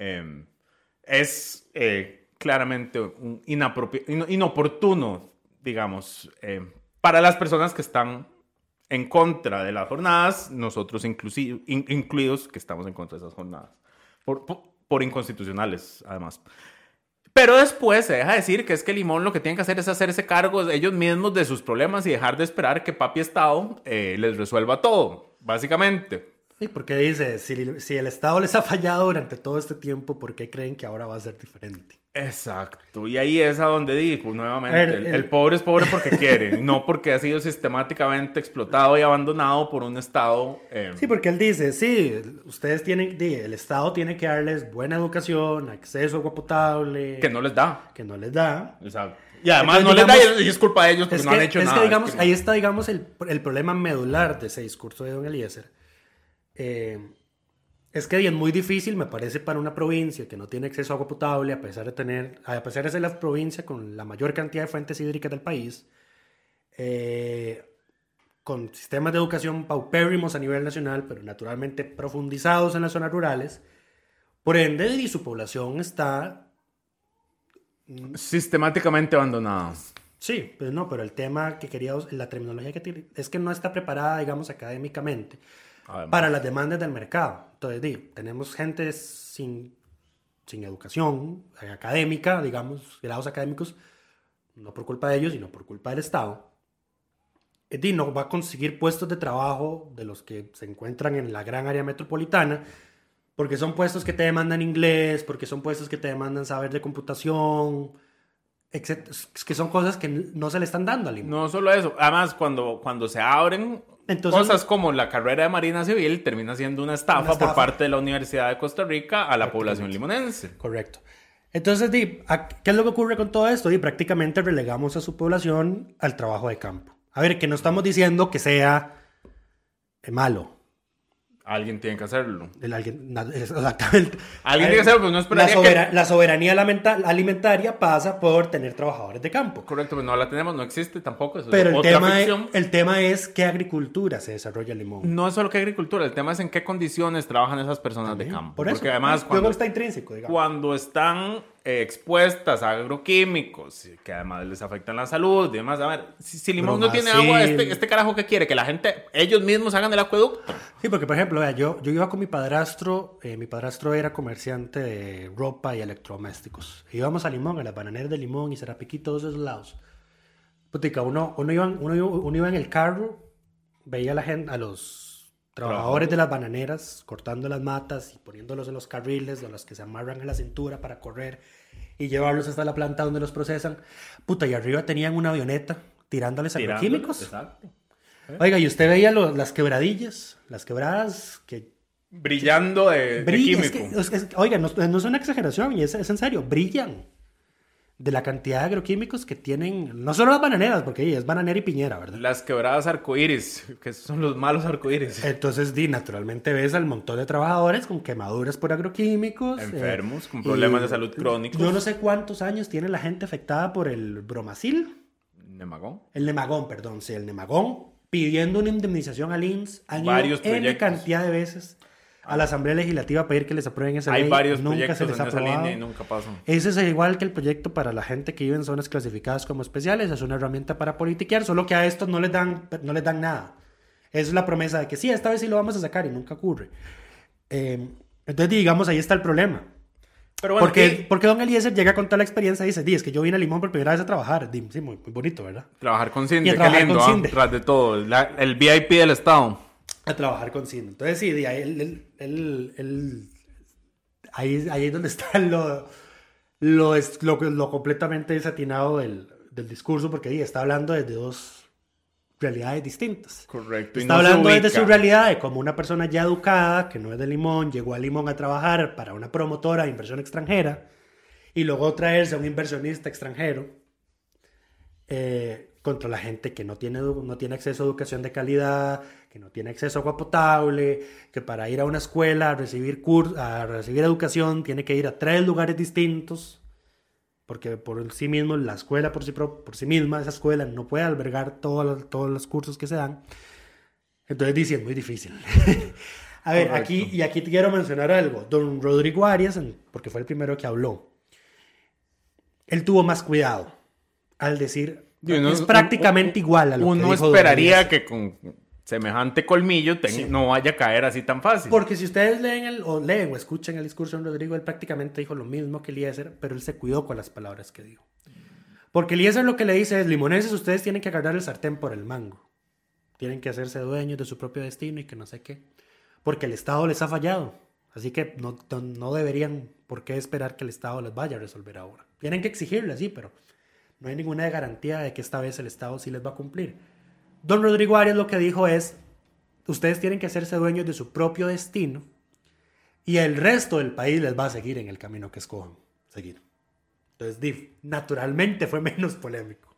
Em, es eh, claramente un inoportuno, digamos, em, para las personas que están en contra de las jornadas, nosotros incluidos que estamos en contra de esas jornadas, por, por, inconstitucionales además. Pero después se deja decir que es que Limón lo que tiene que hacer es hacerse cargo ellos mismos de sus problemas y dejar de esperar que Papi Estado eh, les resuelva todo, básicamente. Sí, porque dice, si, si, el Estado les ha fallado durante todo este tiempo, ¿por qué creen que ahora va a ser diferente? Exacto, y ahí es a donde dijo nuevamente, el, pobre es pobre porque quiere, no porque ha sido sistemáticamente explotado y abandonado por un Estado. Eh, sí, porque él dice, sí, ustedes tienen, el Estado tiene que darles buena educación, acceso a agua potable. Que no les da. Que no les da. Exacto. Y además no les da y es culpa de ellos porque no han hecho es nada. Que, digamos, ahí está, digamos, el, el problema medular de ese discurso de Don Eliezer eh, es que es muy difícil, me parece, para una provincia que no tiene acceso a agua potable, a pesar de tener, a pesar de ser la provincia con la mayor cantidad de fuentes hídricas del país, eh, con sistemas de educación paupérrimos a nivel nacional, pero naturalmente profundizados en las zonas rurales. Por ende, y su población está sistemáticamente abandonada. Sí, pues no, pero el tema que quería, la terminología que tiene, es que no está preparada, digamos, académicamente para las demandas del mercado. Entonces, tenemos gente sin, sin educación eh, académica, digamos, grados académicos, no por culpa de ellos, sino por culpa del Estado. Y no va a conseguir puestos de trabajo de los que se encuentran en la gran área metropolitana, porque son puestos que te demandan inglés, porque son puestos que te demandan saber de computación, etc. que son cosas que no se le están dando al No solo eso, además cuando, cuando se abren Cosas como la carrera de Marina Civil termina siendo una estafa, por parte de la Universidad de Costa Rica a la población limonense. Correcto. Entonces, ¿qué es lo que ocurre con todo esto? Y prácticamente relegamos a su población al trabajo de campo. A ver, que no estamos diciendo que sea malo. Alguien tiene que hacerlo. El alguien, exactamente. Alguien tiene que hacerlo, pues no esperaría la, la soberanía alimentaria pasa por tener trabajadores de campo. Correcto, pues no la tenemos, no existe tampoco. Pero el tema, es, el tema es qué agricultura se desarrolla en Limón. No es solo qué agricultura, el tema es en qué condiciones trabajan esas personas de campo. Por eso. Porque además... Cuando, está intrínseco, digamos. Cuando están expuestas a agroquímicos que además les afectan la salud y demás. A ver, si, Limón no tiene agua, este, este, carajo que quiere, que la gente, ellos mismos hagan el acueducto. Sí, porque por ejemplo, yo, yo iba con mi padrastro, eh, mi padrastro era comerciante de ropa y electrodomésticos. Íbamos a Limón, a las bananeras de Limón y Serapiquí, todos esos lados. Putica, uno, uno, iba, uno, uno iba en el carro, veía a la gente, a los Trabajadores de las bananeras cortando las matas y poniéndolos en los carriles de los que se amarran a la cintura para correr y llevarlos hasta la planta donde los procesan. Puta, y arriba tenían una avioneta tirándoles agroquímicos. Exacto. Oiga, y usted veía las quebradillas, las quebradas que... Brillando de, químico. oiga, no, no, es una exageración, y es, es en serio, brillan de la cantidad de agroquímicos que tienen, no solo las bananeras, porque es bananera y piñera, ¿verdad? Las quebradas arcoíris, que son los malos arcoíris. Entonces, di, naturalmente ves al montón de trabajadores con quemaduras por agroquímicos. Eh, Enfermos, con problemas de salud crónicos. Yo no sé cuántos años tiene la gente afectada por el bromacil. Nemagón. El nemagón, perdón, sí, el nemagón, pidiendo una indemnización al INS. Han Varios N cantidad de veces a la Asamblea Legislativa a pedir que les aprueben esa Hay ley. varios nunca proyectos se les en ha esa aprobado. línea y nunca pasan. Ese es igual que el proyecto para la gente que vive en zonas clasificadas como especiales. Es una herramienta para politiquear, solo que a estos no les dan, no les dan nada. Esa es la promesa de que sí, esta vez sí lo vamos a sacar y nunca ocurre. Eh, entonces, digamos, ahí está el problema. Pero bueno, porque, porque Don Eliezer llega con toda la experiencia y dice, di, es que yo vine a Limón por primera vez a trabajar. Di, sí, muy, muy bonito, ¿verdad? trabajar con a qué trabajar lindo, con ah, Cindy. tras de todo. la- el VIP del Estado. A trabajar con cine. Entonces, sí, ahí, él- él- él- ahí, ahí es donde está lo, lo, lo, lo completamente desatinado del, del discurso, porque di, está hablando desde dos realidades distintas. Correcto. Está no hablando desde su realidad de como una persona ya educada, que no es de Limón, llegó a Limón a trabajar para una promotora de inversión extranjera y logró traerse a un inversionista extranjero eh, contra la gente que no tiene, no tiene acceso a educación de calidad, que no tiene acceso a agua potable, que para ir a una escuela a recibir, cur- a recibir educación tiene que ir a tres lugares distintos porque por sí mismo la escuela por sí, por sí misma, esa escuela no puede albergar todos los, todos los cursos que se dan. Entonces dice, es muy difícil. a ver, Correcto. aquí, y aquí te quiero mencionar algo. Don Rodrigo Arias, porque fue el primero que habló, él tuvo más cuidado al decir, uno- es prácticamente un- igual a lo que Uno dijo Don esperaría que con semejante colmillo ten- no vaya a caer así tan fácil. Porque si ustedes leen, el, o leen o escuchan el discurso de Rodrigo, él prácticamente dijo lo mismo que Eliezer, pero él se cuidó con las palabras que dijo. Porque Eliezer lo que le dice es, limoneses, ustedes tienen que agarrar el sartén por el mango. Tienen que hacerse dueños de su propio destino y que no sé qué. Porque el Estado les ha fallado. Así que no, no, no deberían por qué esperar que el Estado les vaya a resolver ahora. Tienen que exigirle, sí, pero no hay ninguna garantía de que esta vez el Estado sí les va a cumplir. Don Rodrigo Arias lo que dijo es, ustedes tienen que hacerse dueños de su propio destino y el resto del país les va a seguir en el camino que escojan seguir. Entonces, naturalmente fue menos polémico.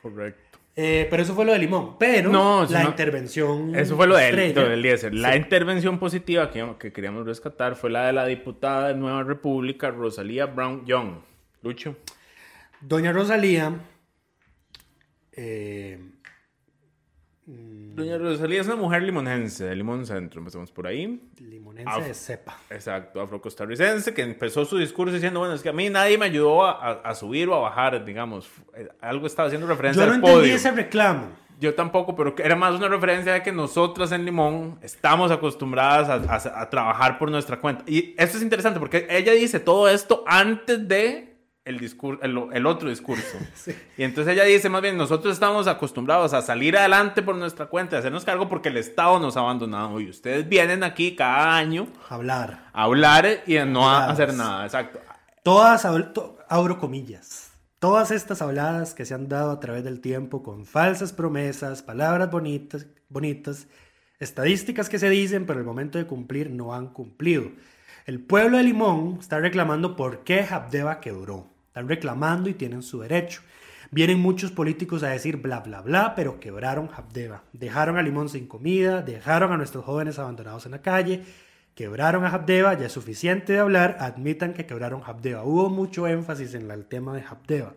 Correcto. Eh, pero eso fue lo de Limón. Pero No, la no- intervención. Eso fue lo de él, estrella- lo del Eliezer. La Sí. intervención positiva que, que queríamos rescatar fue la de la diputada de Nueva República, Rosalía Brown Young. Lucho. Doña Rosalía. eh, Doña Rosalía es una mujer limonense, de Limón Centro. Empezamos por ahí. limonense de cepa. Exacto, afrocostarricense, que empezó su discurso diciendo, bueno, es que a mí nadie me ayudó a, a- a subir o a bajar, digamos. Eh, Algo estaba haciendo referencia Yo no al entendí podio. ese reclamo. Yo tampoco, pero era más una referencia de que nosotras en Limón estamos acostumbradas a trabajar por nuestra cuenta. Y esto es interesante porque ella dice todo esto antes de el, discur- el, el otro discurso. Y entonces ella dice, más bien, nosotros estamos acostumbrados a salir adelante por nuestra cuenta, a hacernos cargo porque el Estado nos ha abandonado. Y ustedes vienen aquí cada año Hablar. a hablar y a no a hacer nada. Exacto. Todas, to- abro comillas, todas estas habladas que se han dado a través del tiempo con falsas promesas, palabras bonitas, bonitas, estadísticas que se dicen, pero el momento de cumplir no han cumplido. El pueblo de Limón está reclamando por qué Habdeba quebró. Están reclamando y tienen su derecho. Vienen muchos políticos a decir bla, bla, bla, pero quebraron Habdeba. Dejaron a Limón sin comida, dejaron a nuestros jóvenes abandonados en la calle, quebraron a Habdeba, ya es suficiente de hablar, admitan que quebraron Habdeba. Hubo mucho énfasis en el tema de Habdeba.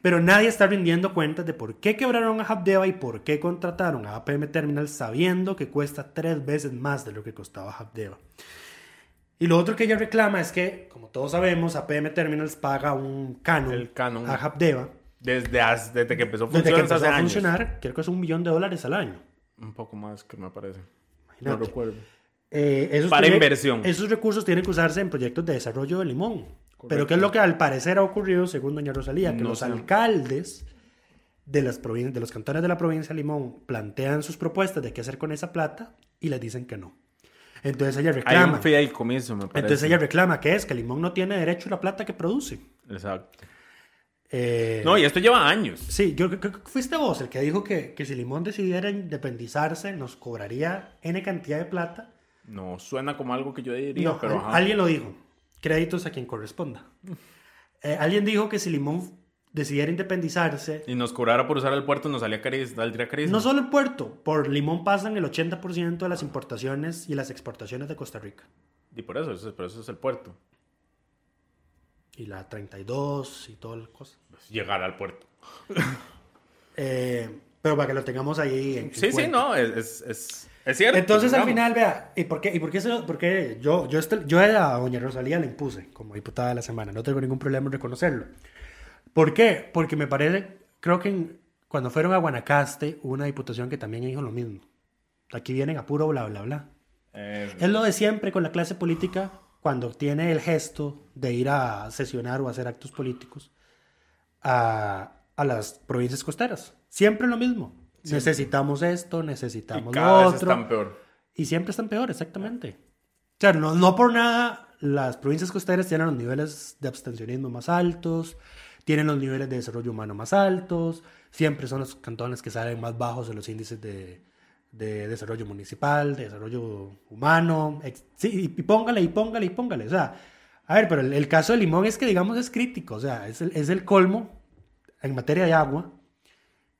Pero nadie está rindiendo cuentas de por qué quebraron a Habdeba y por qué contrataron a APM Terminal sabiendo que cuesta tres veces más de lo que costaba Habdeba. Y lo otro que ella reclama es que, como todos sabemos, APM Terminals paga un canon, El canon. a Habdeba. Desde, as- desde que empezó a Desde que funcionar empezó hace a años. funcionar, creo que es un millón de dólares al año. Un poco más que me parece. No recuerdo. Eh, esos Para tiene- inversión. Esos recursos tienen que usarse en proyectos de desarrollo de limón. Pero ¿qué es lo que al parecer ha ocurrido, según doña Rosalía? Que No los sé. alcaldes de, las de los cantones de la provincia de Limón plantean sus propuestas de qué hacer con esa plata y les dicen que no. Entonces ella Hay reclama. un fideicomiso, me parece. Entonces ella reclama que es que Limón no tiene derecho a la plata que produce. Exacto. Eh, No, y esto lleva años. Sí, yo creo que fuiste vos el que dijo que, que si Limón decidiera independizarse nos cobraría N cantidad de plata. No suena como algo que yo diría, No, pero ajá. alguien lo dijo. Créditos a quien corresponda. Eh, alguien dijo que si Limón decidiera independizarse, Y nos cobrara por usar el puerto, nos salía carísimo, saldría carísimo. no solo el puerto, por Limón pasan el 80% de las importaciones y las exportaciones de Costa Rica. Y por eso, eso, es- por eso es el puerto. Y la 32 y toda la cosa. Pues, llegar al puerto. Eh, Pero para que lo tengamos ahí en Sí, sí, no, es, es, es, cierto. Entonces al final, vea, ¿y por qué, y por qué, por qué yo, yo, este, yo a doña Rosalía le impuse como diputada de la semana? No tengo ningún problema en reconocerlo. ¿Por qué? Porque me parece, creo que cuando fueron a Guanacaste hubo una diputación que también dijo lo mismo. Aquí vienen a puro bla, bla, bla. Eh, es lo de siempre con la clase política cuando tiene el gesto de ir a sesionar o hacer actos políticos a, a las provincias costeras. Siempre lo mismo. Necesitamos esto, necesitamos y cada lo otro. Vez están peor. Y siempre están peor, exactamente. O sea, no, no por nada las provincias costeras tienen los niveles de abstencionismo más altos, tienen los niveles de desarrollo humano más altos, siempre son los cantones que salen más bajos en los índices de, de desarrollo municipal, de desarrollo humano, sí, y póngale, y póngale, y póngale. O sea, a ver, pero el, caso de Limón es que, digamos, es crítico, o sea, es el, es el colmo en materia de agua,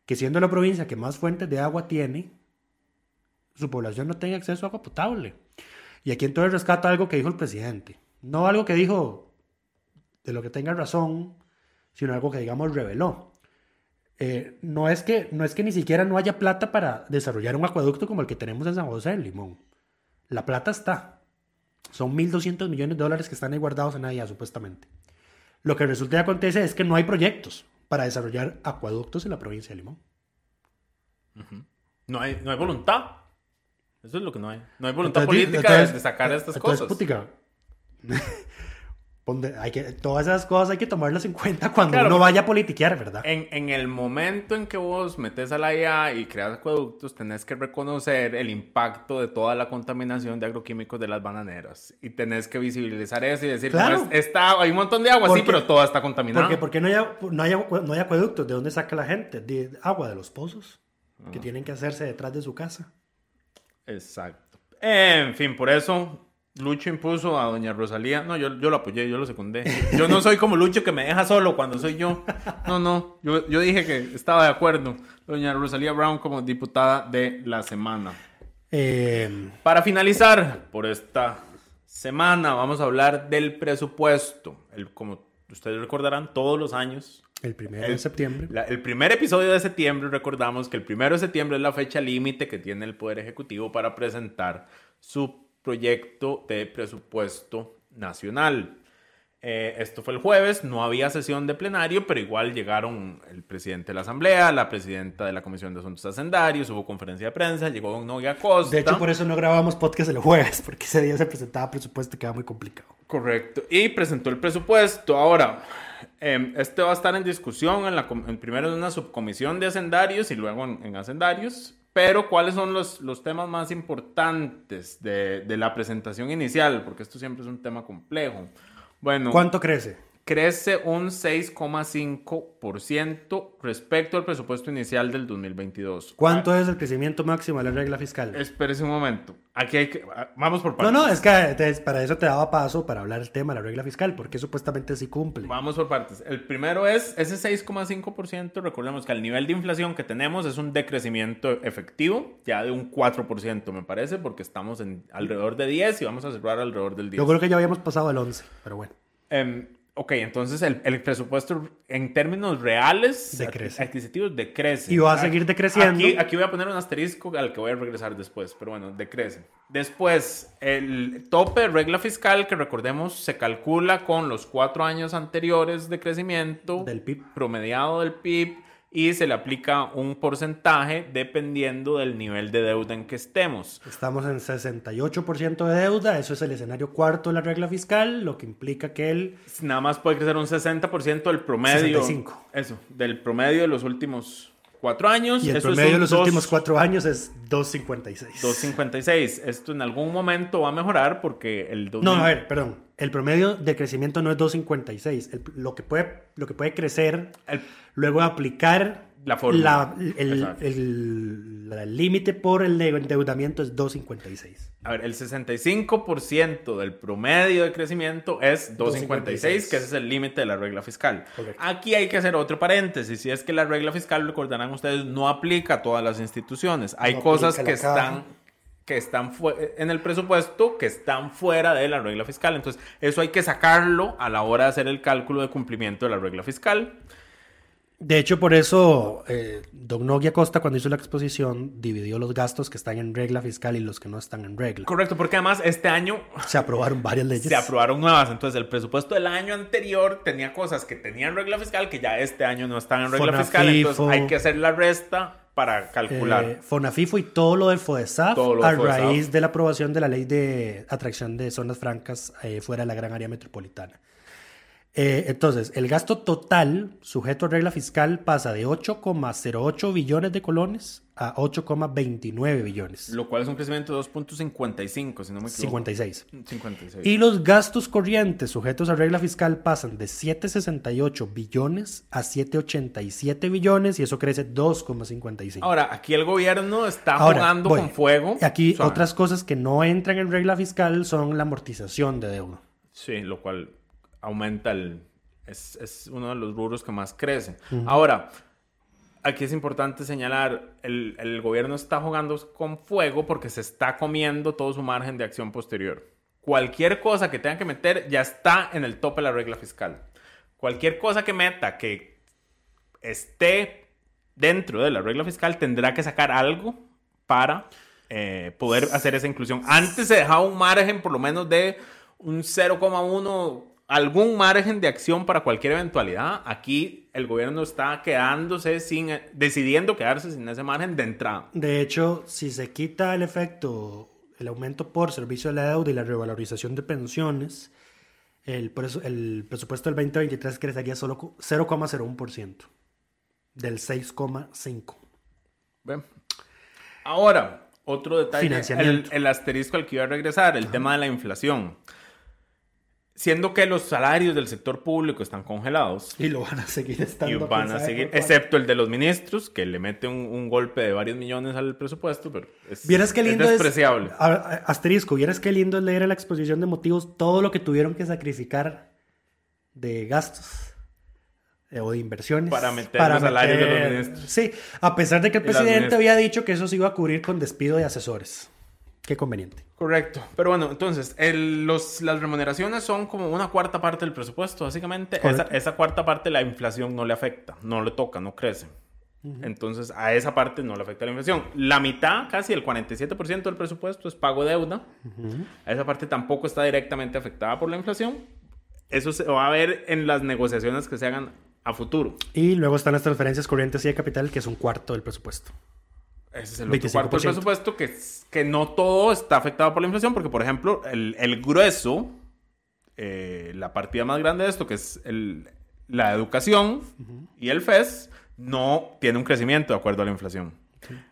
que siendo la provincia que más fuentes de agua tiene, su población no tenga acceso a agua potable. Y aquí entonces rescata algo que dijo el presidente. No algo que dijo de lo que tenga razón, sino algo que, digamos, reveló. Eh, no, es que, no es que ni siquiera no haya plata para desarrollar un acueducto como el que tenemos en San José, en Limón. La plata está. Son 1.200 millones de dólares que están ahí guardados en allá, supuestamente. Lo que resulta y acontece es que no hay proyectos para desarrollar acueductos en la provincia de Limón. no, hay, no hay voluntad. Eso es lo que no hay. No hay voluntad política de, sacar estas cosas. Hay que, todas esas cosas hay que tomarlas en cuenta cuando uno vaya a politiquear, ¿verdad? En, en, el momento en que vos metes a la IA y creas acueductos, tenés que reconocer el impacto de toda la contaminación de agroquímicos de las bananeras. Y tenés que visibilizar eso y decir, claro. está, hay un montón de agua, sí, pero toda está contaminada. Porque, porque no, hay, no, hay, no hay acueductos. ¿De dónde saca la gente? De agua de los pozos que tienen que hacerse detrás de su casa. Exacto. En fin, por eso Lucho impuso a doña Rosalía. No, yo, yo lo apoyé, yo lo secundé. Yo no soy como Lucho que me deja solo cuando soy yo. No, no. Yo, yo dije que estaba de acuerdo. Doña Rosalía Brown como diputada de la semana. Eh, Para finalizar por esta semana, vamos a hablar del presupuesto. El, como ustedes recordarán, todos los años. El primero de septiembre. el primer episodio de septiembre, recordamos que el primero de septiembre es la fecha límite que tiene el Poder Ejecutivo para presentar su proyecto de presupuesto nacional. Eh, esto fue el jueves, no había sesión de plenario, pero igual llegaron el presidente de la Asamblea, la presidenta de la Comisión de Asuntos Hacendarios, hubo conferencia de prensa, llegó don Noguia Costa. De hecho, por eso no grabamos podcast el jueves, porque ese día se presentaba presupuesto y quedaba muy complicado. Correcto, y presentó el presupuesto. Ahora, em, este va a estar en discusión en la, primero en una subcomisión de hacendarios y luego en, en hacendarios. Pero, ¿cuáles son los, los temas más importantes de, de, la presentación inicial? Porque esto siempre es un tema complejo. Bueno. ¿Cuánto crece? Crece un 6,5% respecto al presupuesto inicial del 2022. ¿Cuánto es el crecimiento máximo de la regla fiscal? Espérese un momento. Aquí hay que... Ah, vamos por partes. No, no, es que para eso te daba paso para hablar el tema de la regla fiscal, porque supuestamente sí cumple. Vamos por partes. El primero es ese 6,5%. Recordemos que el nivel de inflación que tenemos es un decrecimiento efectivo, ya de un 4%, me parece, porque estamos en alrededor de 10 y vamos a cerrar alrededor del 10. Yo creo que ya habíamos pasado el 11, pero bueno. Eh, Ok, entonces el, el, presupuesto en términos reales decrece. adquisitivos decrece. Y va a seguir decreciendo. Aquí, aquí, voy a poner un asterisco al que voy a regresar después, pero bueno, decrece. Después, el tope de regla fiscal que recordemos se calcula con los cuatro años anteriores de crecimiento del PIB promediado del PIB y se le aplica un porcentaje dependiendo del nivel de deuda en que estemos. Estamos en 68% de deuda, eso es el escenario cuarto de la regla fiscal, lo que implica que él... Nada más puede crecer un 60% del promedio. 65. Eso, del promedio de los últimos cuatro años. Y el promedio de los últimos cuatro años es 2.56. 2.56. Esto en algún momento va a mejorar porque el... No, a ver, perdón. El promedio de crecimiento no es 2.56. Lo, que puede, lo que puede crecer, luego aplicar la fórmula. el límite por el endeudamiento es 2.56. A ver, el 65% del promedio de crecimiento es 2.56, que ese es el límite de la regla fiscal. Aquí hay que hacer otro paréntesis, si es que la regla fiscal, recordarán ustedes, no aplica a todas las instituciones. Hay cosas que están que están en el presupuesto que están fuera de la regla fiscal. Entonces, eso hay que sacarlo a la hora de hacer el cálculo de cumplimiento de la regla fiscal. De hecho, por eso, eh, Don Nogui Acosta, cuando hizo la exposición, dividió los gastos que están en regla fiscal y los que no están en regla. Correcto, porque además este año se aprobaron varias leyes. Se aprobaron nuevas. Entonces, el presupuesto del año anterior tenía cosas que tenían regla fiscal que ya este año no están en regla fiscal. Entonces, hay que hacer la resta para calcular. Eh, Fonafifo y todo lo del FODESAF a raíz de la aprobación de la ley de atracción de zonas francas eh, fuera de la gran área metropolitana. Eh, entonces, el gasto total sujeto a regla fiscal pasa de 8,08 billones de colones a 8,29 billones. Lo cual es un crecimiento de 2.55, si no me equivoco. 56. 56. Y los gastos corrientes sujetos a regla fiscal pasan de 7,68 billones a 7,87 billones y eso crece 2,55. Ahora, aquí el gobierno está jugando con fuego. Aquí otras cosas que no entran en regla fiscal son la amortización de deuda. Sí, lo cual aumenta el... Es, es, uno de los rubros que más crece. Ahora, aquí es importante señalar, el, el, gobierno está jugando con fuego porque se está comiendo todo su margen de acción posterior. Cualquier cosa que tenga que meter ya está en el tope de la regla fiscal. Cualquier cosa que meta que esté dentro de la regla fiscal tendrá que sacar algo para eh, poder hacer esa inclusión. Antes se dejaba un margen por lo menos de un 0,1 algún margen de acción para cualquier eventualidad. Aquí el gobierno está quedándose sin, decidiendo quedarse sin ese margen de entrada. De hecho, si se quita el efecto, el aumento por servicio de la deuda y la revalorización de pensiones, el, el presupuesto del 2023 crecería solo 0,01% del 6,5%. Ahora, otro detalle, el, el, asterisco al que iba a regresar, el tema de la inflación. Siendo que los salarios del sector público están congelados. Y lo van a seguir estando. Y van a seguir, excepto el de los ministros, que le mete un, golpe de varios millones al presupuesto, pero es, ¿Vieras qué lindo despreciable. asterisco, ¿vieras qué lindo es leer en la exposición de motivos todo lo que tuvieron que sacrificar de gastos eh, o de inversiones. Para meter los salarios de los ministros. Sí, a pesar de que el presidente había dicho que eso se iba a cubrir con despido de asesores. Qué conveniente. Correcto. Pero bueno, entonces, los, las remuneraciones son como una cuarta parte del presupuesto, básicamente. Esa, cuarta parte la inflación no le afecta, no le toca, no crece. Entonces, a esa parte no le afecta la inflación. La mitad, casi el 47% del presupuesto es pago de deuda. A esa parte tampoco está directamente afectada por la inflación. Eso se va a ver en las negociaciones que se hagan a futuro. Y luego están las transferencias corrientes y de capital, que es un cuarto del presupuesto. Ese es el otro cuarto del presupuesto que, que no todo está afectado por la inflación, porque, por ejemplo, el, el grueso, eh, la partida más grande de esto, que es el, la educación y el FES, no tiene un crecimiento de acuerdo a la inflación.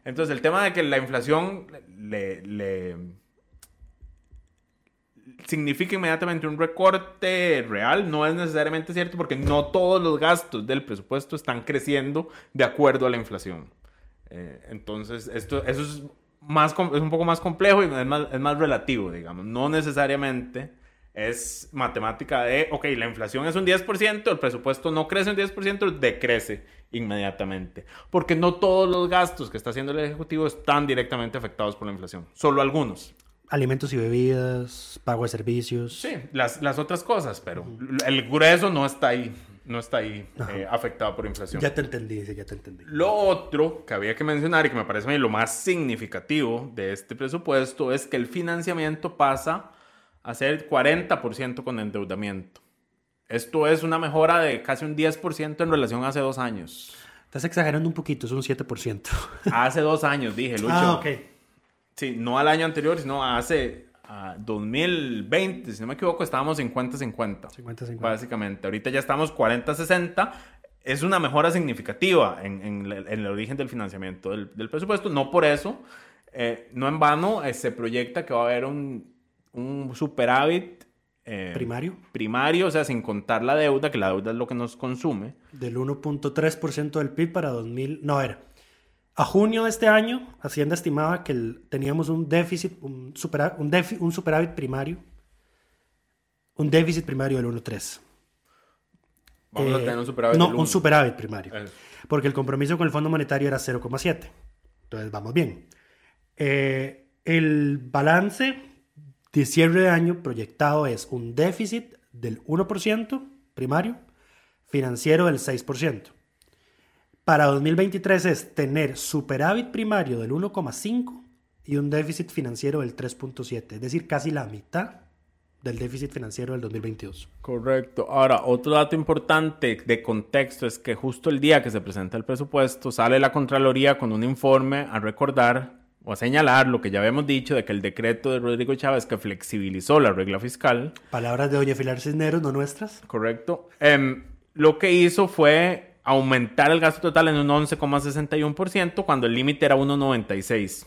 Entonces, el tema de que la inflación le, le significa inmediatamente un recorte real no es necesariamente cierto porque no todos los gastos del presupuesto están creciendo de acuerdo a la inflación. Eh, entonces, esto, eso es, más, es un poco más complejo y es más, es más relativo, digamos. No necesariamente es matemática de, ok, la inflación es un 10%, el presupuesto no crece un 10%, decrece inmediatamente. Porque no todos los gastos que está haciendo el Ejecutivo están directamente afectados por la inflación, solo algunos. Alimentos y bebidas, pago de servicios. Sí, las, las otras cosas, pero el grueso no está ahí no está ahí eh, afectado por inflación. Ya te entendí, ya te entendí. Lo otro que había que mencionar y que me parece a mí lo más significativo de este presupuesto es que el financiamiento pasa a ser 40% con endeudamiento. Esto es una mejora de casi un 10% en relación a hace dos años. Estás exagerando un poquito, es un 7%. hace dos años, dije, Lucho. Ah, ok. Sí, no al año anterior, sino hace 2020, si no me equivoco, estábamos 50-50. 50-50. Básicamente. Ahorita ya estamos 40-60. Es una mejora significativa en, el origen del financiamiento del, presupuesto. No por eso, eh, no en vano, eh, se proyecta que va a haber un, un superávit. Eh, primario. Primario, o sea, sin contar la deuda, que la deuda es lo que nos consume. Del 1.3% del PIB para 2000. No, era a junio de este año, Hacienda estimaba que teníamos un déficit, un, un, superávit primario, un déficit primario del 1.3. Vamos a tener un superávit. No, un superávit primario. Porque el compromiso con el Fondo Monetario era 0,7. Entonces vamos bien. Eh, el balance de cierre de año proyectado es un déficit del 1% primario, financiero del 6%. Para 2023 es tener superávit primario del 1,5 y un déficit financiero del 3.7, es decir, casi la mitad del déficit financiero del 2022. Correcto. Ahora, otro dato importante de contexto es que justo el día que se presenta el presupuesto sale la Contraloría con un informe a recordar o a señalar lo que ya habíamos dicho de que el decreto de Rodrigo Chávez que flexibilizó la regla fiscal. Palabras de Doña Pilar Cisneros, no nuestras. Correcto. Em, lo que hizo fue aumentar el gasto total en un 11,61% cuando el límite era 1,96%.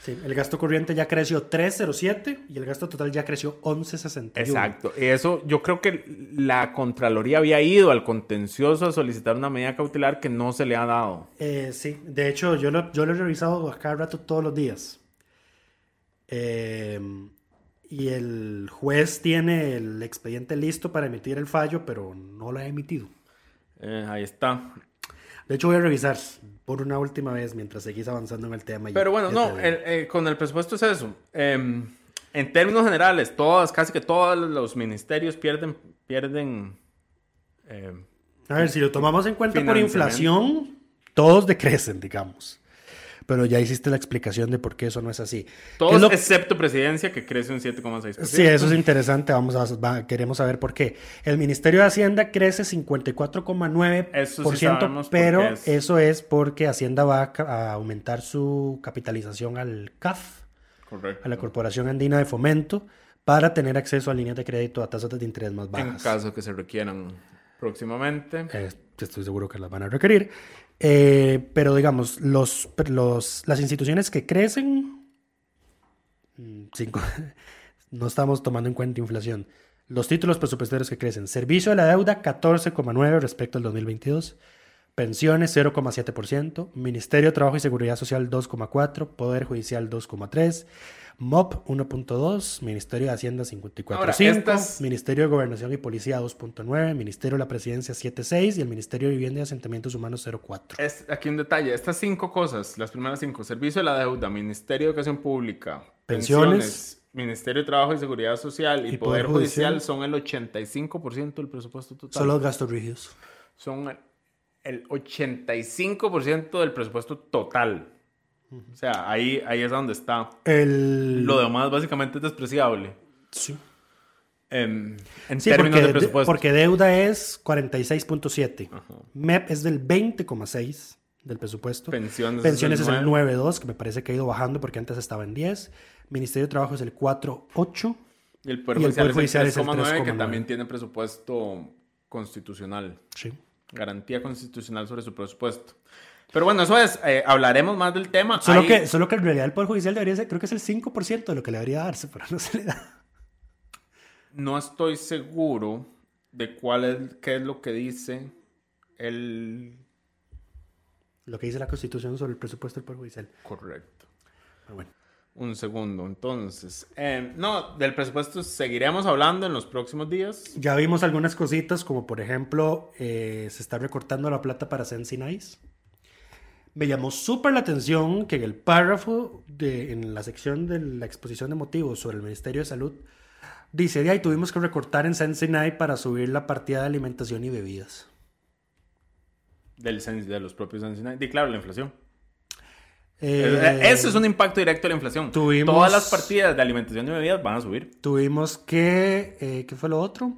Sí, el gasto corriente ya creció 3,07 y el gasto total ya creció 11,61. Exacto. Y eso yo creo que la Contraloría había ido al contencioso a solicitar una medida cautelar que no se le ha dado. Eh, sí, de hecho yo lo, yo lo he revisado a cada rato todos los días. Eh, y el juez tiene el expediente listo para emitir el fallo, pero no lo ha emitido. Eh, ahí está. De hecho, voy a revisar por una última vez mientras seguís avanzando en el tema. Pero bueno, no, eh, con el presupuesto es eso. Em, en términos generales, todas, casi que todos los ministerios pierden, pierden. Em, a ver, si lo tomamos en cuenta por inflación, todos decrecen, digamos pero ya hiciste la explicación de por qué eso no es así. Todos excepto presidencia que crece un 7,6%. Sí, eso es interesante, vamos a, queremos saber por qué. El Ministerio de Hacienda crece 54,9%, pero eso es porque Hacienda va a aumentar su capitalización al CAF, a la Corporación Andina de Fomento, para tener acceso a líneas de crédito a tasas de interés más bajas. En caso que se requieran próximamente. Eh, estoy seguro que las van a requerir. Eh, pero digamos, los, los, las instituciones que crecen, mm, cinco, no estamos tomando en cuenta inflación. Los títulos presupuestarios que crecen. Servicio de la deuda 14,9 respecto al 2022. Pensiones 0,7%. Ministerio de Trabajo y Seguridad Social 2,4%. Poder Judicial 2,3%. MOP 1.2, Ministerio de Hacienda 54.5, Ministerio de Gobernación y Policía 2.9, Ministerio de la Presidencia 7.6 y el Ministerio de Vivienda y Asentamientos Humanos 0.4. Es, aquí un detalle, estas cinco cosas, las primeras cinco, Servicio de la Deuda, Ministerio de Educación Pública, Pensiones, Ministerio de Trabajo y Seguridad Social y, Poder, Judicial, son el 85% del presupuesto total. Son los gastos rígidos. Son el 85% del presupuesto total. O sea, ahí, ahí es donde está. El... Lo demás básicamente es despreciable. Sí. en términos de presupuesto. porque deuda es 46.7. MEP es del 20,6 del presupuesto. Pensiones, Pensiones es el 9.2, que me parece que ha ido bajando porque antes estaba en 10. Ministerio de Trabajo es el 4.8. Y el Poder Judicial, es el 3,9, que también tiene presupuesto constitucional. Sí. Garantía constitucional sobre su presupuesto. Pero bueno, eso es, eh, hablaremos más del tema. Solo, que, solo que en realidad el Poder Judicial debería ser, creo que es el 5% de lo que le debería darse, pero no se le da. No estoy seguro de cuál es, qué es lo que dice el... Lo que dice la Constitución sobre el presupuesto del Poder Judicial. Correcto. Pero bueno. Un segundo, entonces. Eh, no, del presupuesto seguiremos hablando en los próximos días. Ya vimos algunas cositas, como por ejemplo, eh, se está recortando la plata para Sensinais me llamó súper la atención que en el párrafo, de, en la sección de la exposición de motivos sobre el Ministerio de Salud, dice, de ahí tuvimos que recortar en Sensinai para subir la partida de alimentación y bebidas. Del, de los propios Sensinai. Y claro, la inflación. Eh, Eso es un impacto directo de la inflación. Todas las partidas de alimentación y bebidas van a subir. Tuvimos que, eh, ¿qué fue lo otro?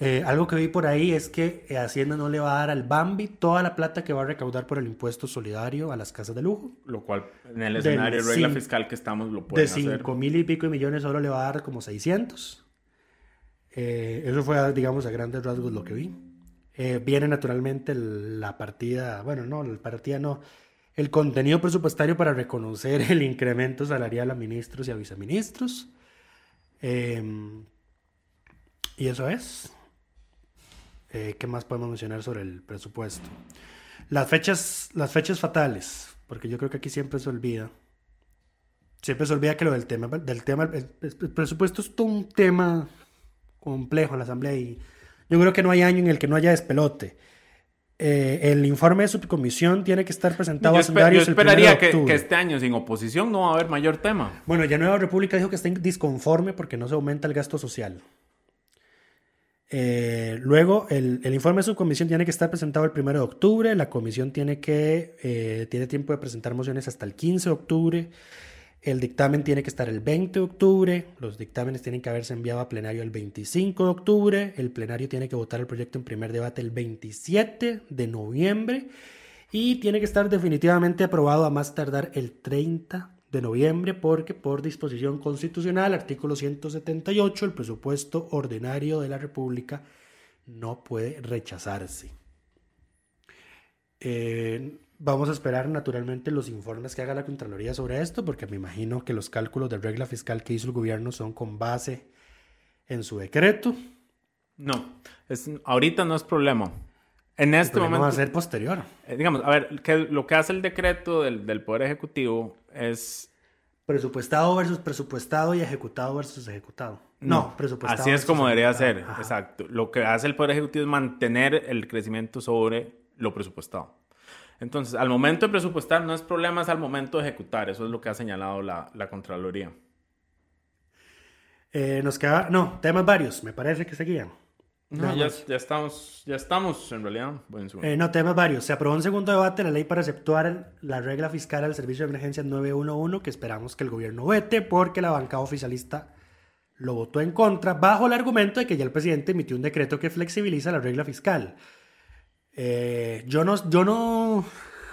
Eh, algo que vi por ahí es que eh, Hacienda no le va a dar al Bambi toda la plata que va a recaudar por el impuesto solidario a las casas de lujo. Lo cual en el escenario de regla fiscal que estamos lo pueden hacer. De 5 mil y pico de millones solo le va a dar como 600. Eh, eso fue, digamos, a grandes rasgos lo que vi. viene naturalmente la partida, bueno, no, la partida no, el contenido presupuestario para reconocer el incremento salarial a ministros y a viceministros. y eso es. Eh, ¿Qué más podemos mencionar sobre el presupuesto? Las fechas, las fechas fatales, porque yo creo que aquí siempre se olvida. Siempre se olvida que lo del tema, del tema, el, presupuesto es todo un tema complejo en la Asamblea y yo creo que no hay año en el que no haya despelote. Eh, el informe de subcomisión tiene que estar presentado yo a Yo esperaría que, que, este año sin oposición no va a haber mayor tema. Bueno, ya Nueva República dijo que está disconforme porque no se aumenta el gasto social. Eh, luego, el, informe de su comisión tiene que estar presentado el 1 de octubre. La comisión tiene, que, eh, tiene tiempo de presentar mociones hasta el 15 de octubre. El dictamen tiene que estar el 20 de octubre. Los dictámenes tienen que haberse enviado a plenario el 25 de octubre. El plenario tiene que votar el proyecto en primer debate el 27 de noviembre. Y tiene que estar definitivamente aprobado a más tardar el 30 de noviembre porque por disposición constitucional, artículo 178, el presupuesto ordinario de la República no puede rechazarse. Eh, vamos a esperar naturalmente los informes que haga la Contraloría sobre esto porque me imagino que los cálculos de regla fiscal que hizo el gobierno son con base en su decreto. No, es, ahorita no es problema. En este momento. va a ser posterior. Eh, digamos, a ver, que lo que hace el decreto del, del, Poder Ejecutivo es. Presupuestado versus presupuestado y ejecutado versus ejecutado. No, presupuestado. Así es como debería ser, exacto. Lo que hace el Poder Ejecutivo es mantener el crecimiento sobre lo presupuestado. Entonces, al momento de presupuestar no es problema, es al momento de ejecutar. Eso es lo que ha señalado la, la Contraloría. Eh, nos queda. No, temas varios, me parece que seguían. No, ya, ya, estamos, ya estamos en realidad. Eh, no, temas varios. Se aprobó un segundo debate la ley para aceptar la regla fiscal al servicio de emergencia 911 que esperamos que el gobierno vete porque la bancada oficialista lo votó en contra bajo el argumento de que ya el presidente emitió un decreto que flexibiliza la regla fiscal. Eh, yo no, yo no,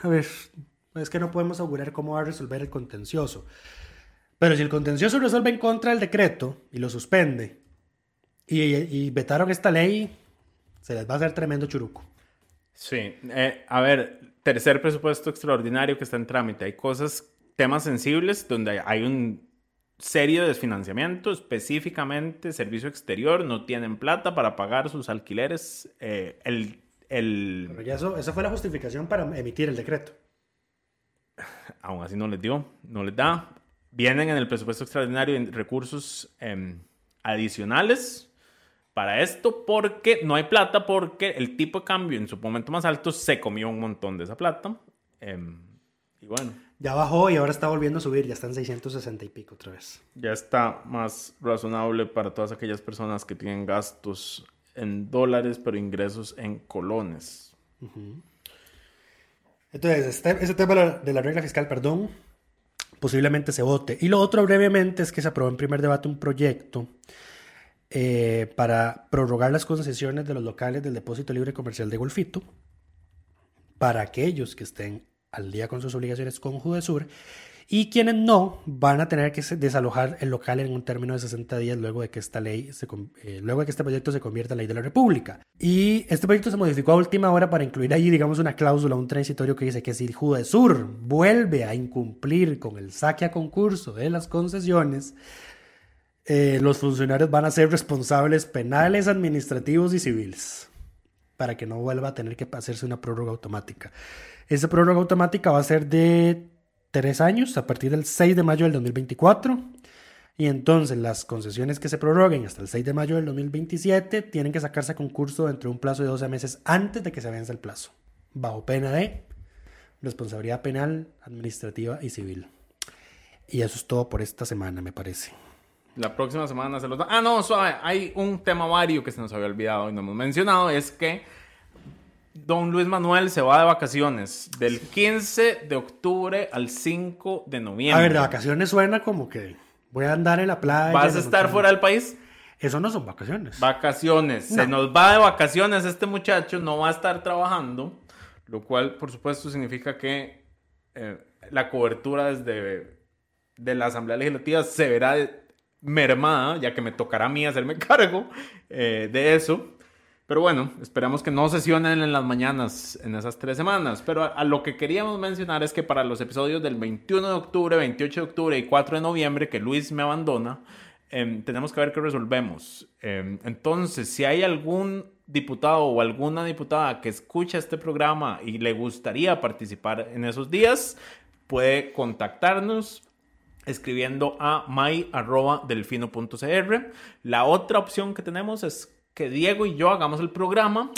a ver, es que no podemos augurar cómo va a resolver el contencioso. Pero si el contencioso resuelve en contra del decreto y lo suspende y, vetaron esta ley, se les va a hacer tremendo churuco. Sí, eh, a ver, tercer presupuesto extraordinario que está en trámite. Hay cosas, temas sensibles donde hay un serio desfinanciamiento, específicamente servicio exterior, no tienen plata para pagar sus alquileres. Eh, el, el... Pero ya eso, esa fue la justificación para emitir el decreto. Aún así no les dio, no les da. Vienen en el presupuesto extraordinario recursos em, adicionales para esto porque no hay plata, porque el tipo de cambio en su momento más alto se comió un montón de esa plata. Em, y bueno. Ya bajó y ahora está volviendo a subir, ya está en 660 y pico otra vez. Ya está más razonable para todas aquellas personas que tienen gastos en dólares, pero ingresos en colones. Entonces, este, ese tema de la regla fiscal, perdón, posiblemente se vote. Y lo otro brevemente es que se aprobó en primer debate un proyecto eh, para prorrogar las concesiones de los locales del depósito libre comercial de Golfito para aquellos que estén al día con sus obligaciones con Judesur y quienes no van a tener que desalojar el local en un término de 60 días luego de que esta ley eh, luego de que este proyecto se convierta en ley de la República. Y este proyecto se modificó a última hora para incluir ahí, digamos, una cláusula, un transitorio que dice que si Judesur vuelve a incumplir con el saque a concurso de las concesiones, eh, los funcionarios van a ser responsables penales, administrativos y civiles para que no vuelva a tener que hacerse una prórroga automática. Esa prórroga automática va a ser de tres años, a partir del 6 de mayo del 2024. Y entonces las concesiones que se prorroguen hasta el 6 de mayo del 2027 tienen que sacarse a concurso dentro de un plazo de 12 meses antes de que se venza el plazo, bajo pena de responsabilidad penal, administrativa y civil. Y eso es todo por esta semana, me parece. La próxima semana se los da. Ah, no, suave. Hay un tema vario que se nos había olvidado y no hemos mencionado. Es que don Luis Manuel se va de vacaciones del 15 de octubre al 5 de noviembre. A ver, de vacaciones suena como que voy a andar en la playa. ¿Vas a estar fuera del país? Eso no son vacaciones. Vacaciones. Se nos va de vacaciones este muchacho, no va a estar trabajando, lo cual, por supuesto, significa que eh, la cobertura desde de la Asamblea Legislativa se verá mermada, ya que me tocará a mí hacerme cargo eh, de eso. Pero bueno, esperamos que no sesionen en las mañanas en esas tres semanas. Pero a, lo que queríamos mencionar es que para los episodios del 21 de octubre, 28 de octubre y 4 de noviembre, que Luis me abandona, em, tenemos que ver qué resolvemos. Em, entonces, si hay algún diputado o alguna diputada que escucha este programa y le gustaría participar en esos días, puede contactarnos escribiendo a my.delfino.cr. La otra opción que tenemos es que Diego y yo hagamos el programa.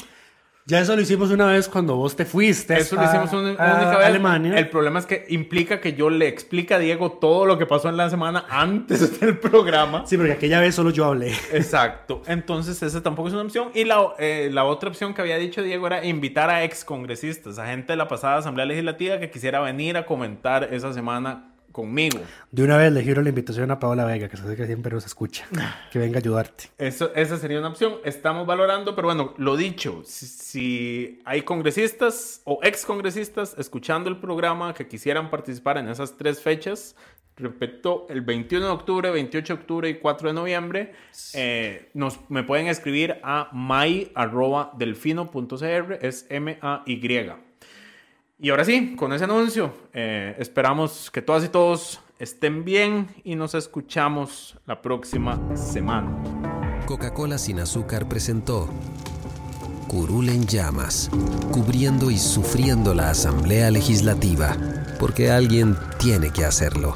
Ya eso lo hicimos una vez cuando vos te fuiste. Eso lo hicimos una, única vez. Alemania. El problema es que implica que yo le explique a Diego todo lo que pasó en la semana antes del programa. Sí, porque aquella vez solo yo hablé. Exacto. Entonces, esa tampoco es una opción. Y la, eh, la otra opción que había dicho Diego era invitar a ex congresistas, a gente de la pasada Asamblea Legislativa que quisiera venir a comentar esa semana conmigo. De una vez le giro la invitación a Paola Vega, que sé que siempre nos escucha, que venga a ayudarte. Eso, esa sería una opción. Estamos valorando, pero bueno, lo dicho, si, hay congresistas o ex congresistas escuchando el programa que quisieran participar en esas tres fechas, repito, el 21 de octubre, 28 de octubre y 4 de noviembre, eh, nos, me pueden escribir a my.delfino.cr, es M-A-Y. Y ahora sí, con ese anuncio, eh, esperamos que todas y todos estén bien y nos escuchamos la próxima semana. Coca-Cola sin azúcar presentó Curul en llamas, cubriendo y sufriendo la Asamblea Legislativa, porque alguien tiene que hacerlo.